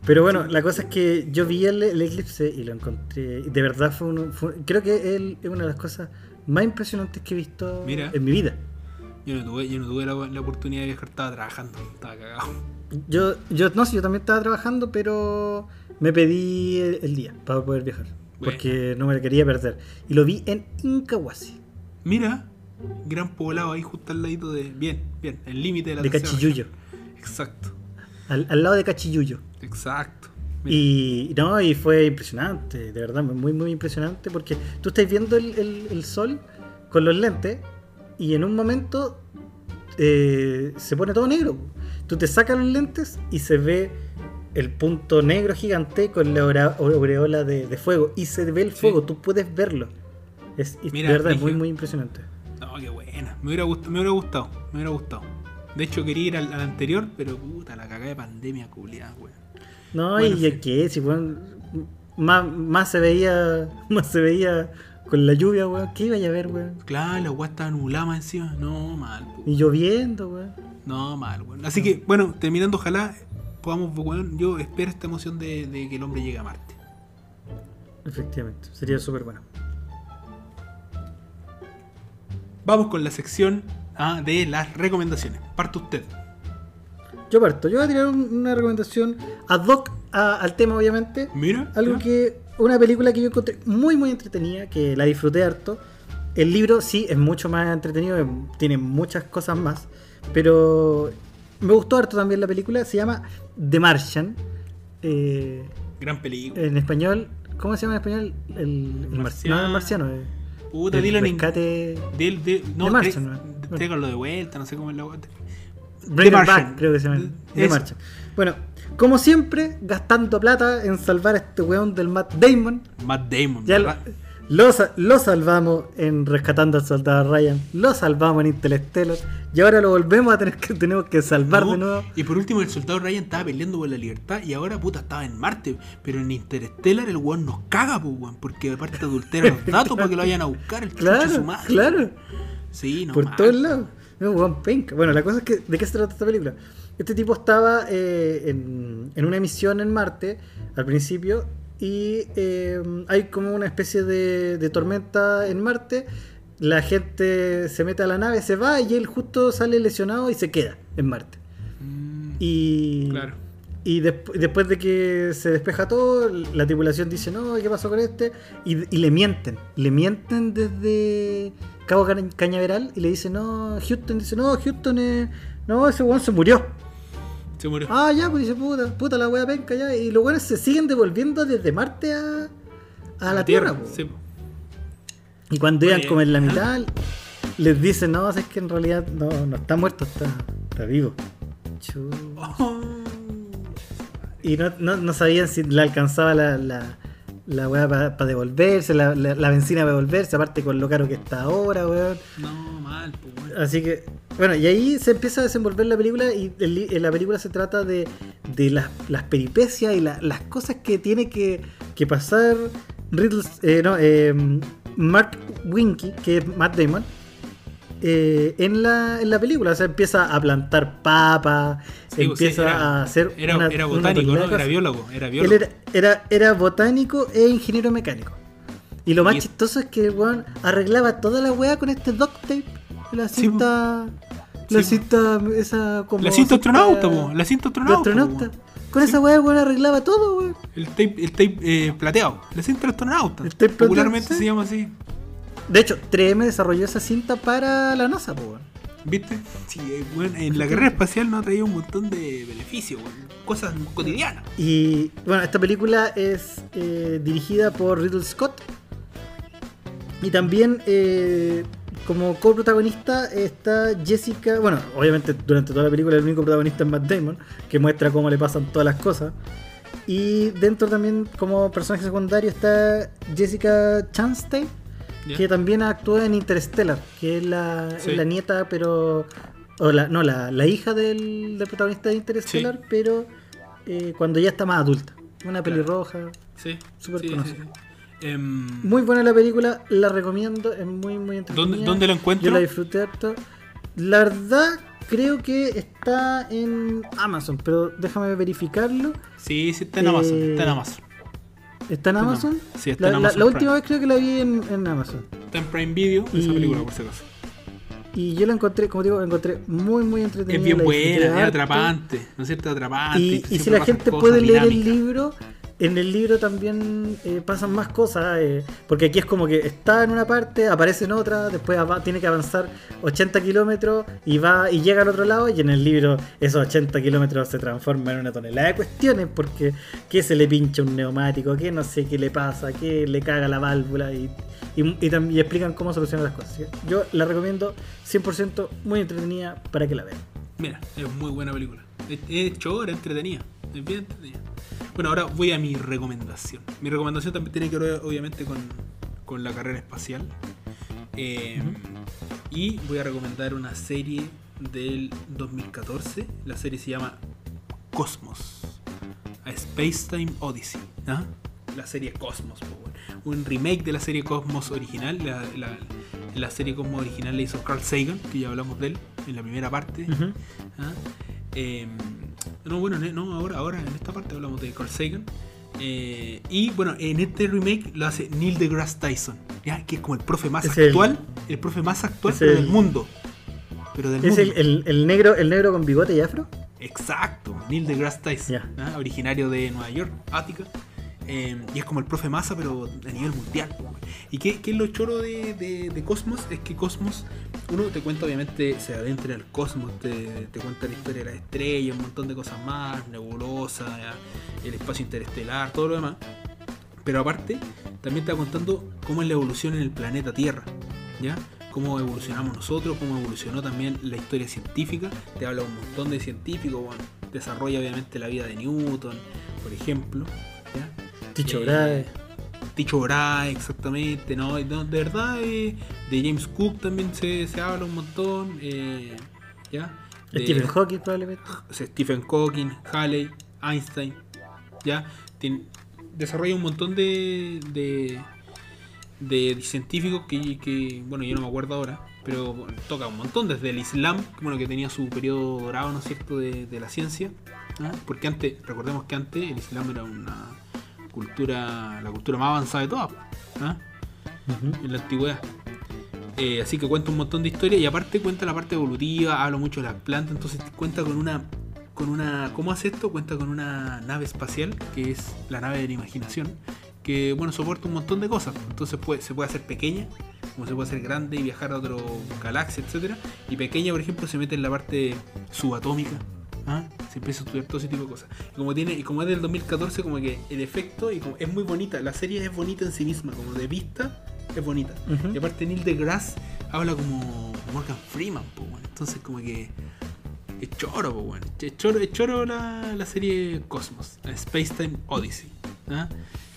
A: Pero bueno, la cosa es que yo vi el, el eclipse y lo encontré. Y de verdad fue, uno- fue- creo que él es una de las cosas más impresionantes que he visto
B: Mira.
A: en mi vida.
B: Yo no tuve, yo no tuve la, la oportunidad de viajar, estaba trabajando, estaba cagado.
A: Yo, yo no sé, yo también estaba trabajando, pero me pedí el, el día para poder viajar.
B: Bueno.
A: Porque no me lo quería perder. Y lo vi en Incahuasi,
B: Mira, gran poblado ahí justo al ladito de. Bien, bien, el límite de la
A: de Cachiyuyo.
B: región. Exacto,
A: Al, al lado de Cachiyuyo.
B: exacto. Mira,
A: Y no, y fue impresionante, de verdad, muy, muy impresionante, porque tú estás viendo el, el- el sol con los lentes y en un momento eh, se pone todo negro. Tú te sacas los lentes y se ve el punto negro gigante con la aureola de, de fuego y se ve el
B: Sí.
A: fuego, tú puedes verlo. Es y
B: Mira,
A: de verdad, es muy, muy impresionante.
B: No, qué buena. Me hubiera, gust- me hubiera gustado, me hubiera gustado. De hecho, quería ir al, al anterior, pero puta, la cagada de pandemia, culiada, weón.
A: No,
B: Bueno,
A: y
B: sí.
A: que si weón, más, más se veía, más se veía con la lluvia, weón, ¿qué iba a ver, weón?
B: Claro, la weá estaba nublada más encima. No, mal, pu.
A: Y lloviendo, weón.
B: No, mal, weón. Así que, bueno, terminando, ojalá podamos, weón. Yo espero esta emoción de, de que el hombre llegue a Marte.
A: Efectivamente, sería súper bueno.
B: Vamos con la sección ah, de las recomendaciones. Parte usted.
A: Yo parto, yo voy a tirar un- una recomendación ad hoc a- al tema, obviamente.
B: Mira.
A: Algo que, una película que yo encontré muy, muy entretenida, que la disfruté harto. El libro sí es mucho más entretenido, em, tiene muchas cosas más, pero me gustó harto también la película, se llama The Martian. Eh,
B: Gran película.
A: en español, ¿cómo se llama en español? El, el mar-
B: Marciano.
A: no, el marciano. eh.
B: Puta,
A: el
B: dilo en
A: rescate.
B: Del, de, no,
A: De Martian,
B: tre-
A: ¿no?
B: tráiganlo de vuelta, no sé cómo es la.
A: Bring It
B: Martian.
A: Back, creo que se llama. The. Martian. Bueno, como siempre, gastando plata en salvar a este weón del Matt Damon.
B: Matt Damon.
A: Ya lo,
B: ¿verdad?
A: lo sa- lo salvamos en Rescatando al Soldado Ryan. Lo salvamos en Interstellar. Y ahora lo volvemos a tener que, tenemos que salvar
B: No,
A: de nuevo.
B: Y por último, el soldado Ryan estaba peleando por la libertad y ahora, puta, estaba en Marte. Pero en Interstellar el weón nos caga, pues, weón. Porque aparte adultera los datos para que lo vayan a buscar el de su
A: Claro,
B: madre.
A: claro.
B: Sí, no
A: por
B: mal.
A: todos lados. No, weón, penca. Bueno, la cosa es que, ¿de qué se trata esta película? Este tipo estaba eh, en, en una misión en Marte al principio y eh, hay como una especie de, de tormenta en Marte. La gente se mete a la nave, se va y él justo sale lesionado y se queda en Marte.
B: Mm,
A: Y,
B: Claro.
A: y después de que se despeja todo, la tripulación dice, no, ¿qué pasó con este? Y, y le mienten, le mienten desde Cabo Ca- Cañaveral y le dicen, no, Houston dice, no, Houston, eh, no, ese weón se murió.
B: Se murió.
A: Ah, ya, pues dice, puta, puta la wea penca ya. Y los weones se siguen devolviendo desde Marte a, a la, Tierra. po.
B: Sí, po.
A: Y cuando iban como en la mitad, les dicen, no, es que en realidad no, no está muerto, está, está vivo.
B: Oh.
A: Y no, no, no sabían si le alcanzaba la, la, la weá para devolverse, la, la, la benzina para devolverse, aparte con lo caro que está ahora, weón.
B: No, mal, pues, weón.
A: Así que, bueno, y ahí se empieza a desenvolver la película y el li- la película se trata de, de las, las peripecias y la- las cosas que tiene que, que pasar Riddle, eh, no, eh, Mark Winky, que es Matt Damon, eh, en, la, en la película. O sea, empieza a plantar papas,
B: Sí, pues,
A: empieza
B: era-
A: a hacer
B: Era,
A: una-
B: era botánico, ¿no? Era biólogo. Era biólogo.
A: era, era, era botánico e ingeniero mecánico. Y lo más
B: Y-
A: chistoso es que el weón arreglaba toda la weá con este duct tape. La
B: Sí,
A: cinta. la
B: Sí,
A: cinta. Esa como.
B: La cinta astronauta, po. La cinta astronauta.
A: Con esa weá el weón arreglaba todo, weón.
B: El tape, el tape eh, plateado. La cinta astronauta.
A: El tape plateado,
B: Popularmente se llama así.
A: De hecho, 3M desarrolló esa cinta para la NASA, weón.
B: ¿Viste? Sí, eh, weón, en la carrera espacial nos ha traído un montón de beneficios. Cosas cotidianas.
A: Y bueno, esta película es eh, dirigida por Riddle Scott. Y también eh, como coprotagonista está Jessica. Bueno, obviamente durante toda la película el único protagonista es Matt Damon, que muestra cómo le pasan todas las cosas. Y dentro también como personaje secundario está Jessica Chastain, Que también actúa en Interstellar, que es la,
B: Sí.
A: es la nieta, pero. O la, no, la, la hija del, del protagonista de Interstellar, pero eh, cuando ya está más adulta. Una
B: Claro.
A: pelirroja.
B: Sí.
A: Súper
B: sí, sí,
A: conocido.
B: sí. Em,
A: Muy buena la película, la recomiendo, es muy, muy entretenida.
B: ¿Dónde- dónde la encuentro?
A: Yo la disfruté harto. La verdad, creo que está en Amazon, pero déjame verificarlo.
B: sí, sí, está en
A: Eh,
B: Amazon. Está en Amazon.
A: ¿Está en Amazon?
B: Am- sí, está
A: la,
B: en Amazon
A: la última vez creo que la vi en, en Amazon.
B: Está en Prime Video esa
A: y-
B: película, por si acaso.
A: Y yo la encontré, como digo, la encontré muy, muy entretenida.
B: Es bien buena, es atrapante. ¿No es cierto? Atrapante.
A: Y, si la gente puede leer el libro, en el libro también eh, pasan más cosas, eh, porque aquí es como que está en una parte, aparece en otra, después tiene que avanzar 80 kilómetros y va y llega al otro lado, y en el libro esos 80 kilómetros se transforman en una tonelada de cuestiones, porque que se le pincha un neumático, que no sé qué le pasa, que le caga la válvula y, y, explican cómo solucionar las cosas. Yo la recomiendo 100% muy entretenida para que la vean.
B: Mira, es muy buena película. Es, es chora, entretenida. Es bien entretenida. Bueno, ahora voy a mi recomendación. Mi recomendación también tiene que ver, obviamente, con, con la carrera espacial. Eh, Y voy a recomendar una serie del 2014. La serie se llama Cosmos. A Space Time Odyssey. ¿ah? La serie Cosmos. Un remake de la serie Cosmos original. La, la- la serie Cosmos original la hizo Carl Sagan, que ya hablamos de él en la primera parte.
A: Ujú.
B: ¿ah? Eh, no, bueno, no, ahora, ahora en esta parte hablamos de Carl Sagan. Eh, y bueno, en este remake lo hace Neil deGrasse Tyson, ¿ya? que es como el profe más
A: Es
B: actual, el, profe más actual,
A: es
B: pero
A: el-
B: del mundo. Pero del
A: ¿Es
B: mundo.
A: el, el- negro, el negro con bigote y afro?
B: Exacto, Neil deGrasse Tyson, originario de Nueva York, Ática. Eh, y es como el profe Massa, pero a nivel mundial. ¿Y qué, qué es lo choro de, de- Cosmos? Es que Cosmos, uno te cuenta, obviamente, se adentra en el cosmos, te, te cuenta la historia de las estrellas, un montón de cosas más, nebulosa, el espacio interestelar, todo lo demás. Pero aparte, también te va contando cómo es la evolución en el planeta Tierra. ¿Ya? cómo evolucionamos nosotros, cómo evolucionó también la historia científica. Te habla un montón de científicos, desarrolla obviamente la vida de Newton, por ejemplo.
A: Ticho Brahe.
B: Tycho Brahe, exactamente, ¿no? De verdad, eh, de James Cook también se, se habla un montón, eh, ¿ya? De-
A: Stephen Hawking probablemente.
B: Stephen Hawking, Halley, Einstein, ¿ya? Tien- desarrolla un montón de, de, de científicos que, que, bueno, yo no me acuerdo ahora, pero bueno, toca un montón, desde el Islam, bueno, que tenía su periodo dorado, ¿no es cierto?, de, de la ciencia, ¿ah? porque antes, recordemos que antes el Islam era una cultura, la cultura más avanzada de todas, ¿ah? En la antigüedad. Eh, así que cuenta un montón de historias y aparte cuenta la parte evolutiva, habla mucho de las plantas, entonces cuenta con una con una ¿cómo hace esto? Cuenta con una nave espacial que es la nave de la imaginación, que bueno, soporta un montón de cosas. Entonces puede, se puede hacer pequeña, como se puede hacer grande y viajar a otra galaxia, etcétera. Y pequeña, por ejemplo, se mete en la parte subatómica. ¿Ah? Se empieza a estudiar todo ese tipo de cosas. Y como tiene, y como es del 2014, como que el efecto y como es muy bonita, la serie es bonita en sí misma, como de vista es bonita.
A: Ujú.
B: Y aparte Neil deGrasse habla como Morgan Freeman, po, weón. entonces como que es choro, po, weón. es choro, es choro la, la serie Cosmos, la Space Time Odyssey. ¿ah?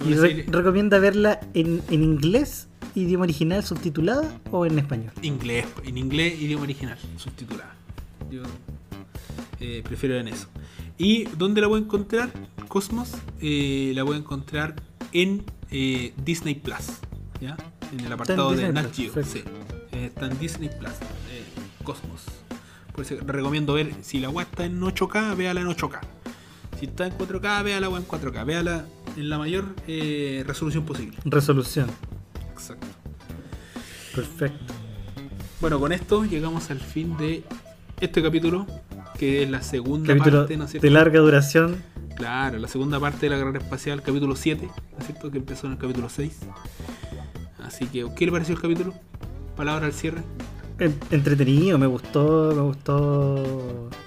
A: ¿Y re-
B: serie-
A: recomienda verla en, en inglés, idioma original, subtitulada o en español?
B: Inglés, en inglés, idioma original, subtitulada. Yo eh, prefiero en eso. ¿Y dónde la voy a encontrar? Cosmos, eh, la voy a encontrar en eh, Disney Plus, ¿ya? En el apartado de Nat Geo, sí. Eh, está en Disney Plus, Cosmos. Por eso recomiendo ver, si la web está en 8K, véala en 8K. Si está en 4K, véala en 4K. Véala en la mayor resolución posible.
A: Resolución.
B: Exacto.
A: Perfecto.
B: Bueno, con esto llegamos al fin de este capítulo, que es la segunda
A: Capítulo
B: parte, ¿no es cierto?
A: de larga duración.
B: Claro, la segunda parte de la carrera espacial, capítulo 7, ¿no es cierto? Que empezó en el capítulo 6. Así que, ¿qué le pareció el capítulo? Palabra al cierre.
A: En- entretenido, me gustó, me gustó.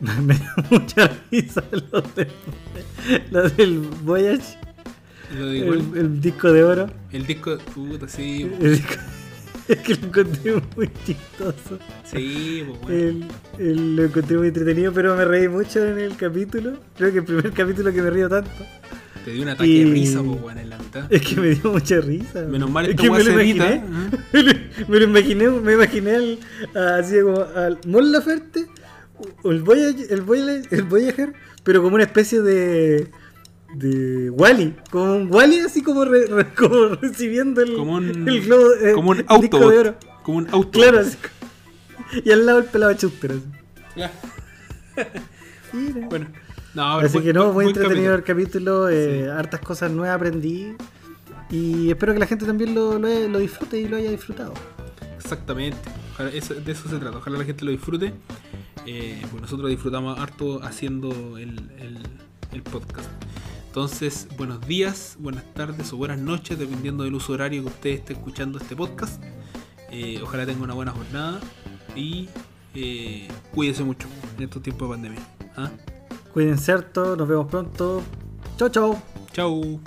A: Me dio mucha risa lo, de- lo del Voyage,
B: Lo de igual,
A: el, el disco de oro.
B: el disco, puta, sí,
A: El disco- que lo encontré muy chistoso.
B: sí, pues bueno.
A: El, el- lo encontré muy entretenido, pero me reí mucho en el capítulo. Creo que el primer capítulo que me río tanto.
B: Te dio un ataque
A: y-
B: de risa, pues bueno, en la mitad.
A: Es que me dio mucha risa.
B: Menos mal
A: es que me lo imaginé.
B: ¿eh?
A: Me lo, imaginé, me imaginé al, a- así como al Mon Laferte, o el Voyager, el Voyager, el Voyager, pero como una especie de de Wally, como un Wally así como, re- re- como recibiendo el,
B: Como un,
A: el globo, eh,
B: como un
A: el disco de oro.
B: Como un auto.
A: Claro, así y al lado el pelado Chuster.
B: Bueno, no,
A: Así que no, muy entretenido
B: capítulo.
A: el capítulo, eh, hartas cosas nuevas aprendí y espero que la gente también lo, lo, lo disfrute y lo haya disfrutado.
B: Exactamente. Ojalá- eso- de eso se trata. Ojalá la gente lo disfrute. Eh, pues nosotros disfrutamos harto haciendo el, el- el podcast. Entonces, buenos días, buenas tardes o buenas noches, dependiendo del uso horario que usted esté escuchando este podcast. Eh, ojalá tenga una buena jornada y eh, cuídese mucho en estos tiempos de pandemia. ¿Ah?
A: Cuídense harto, nos vemos pronto. Chau, chau.
B: Chau.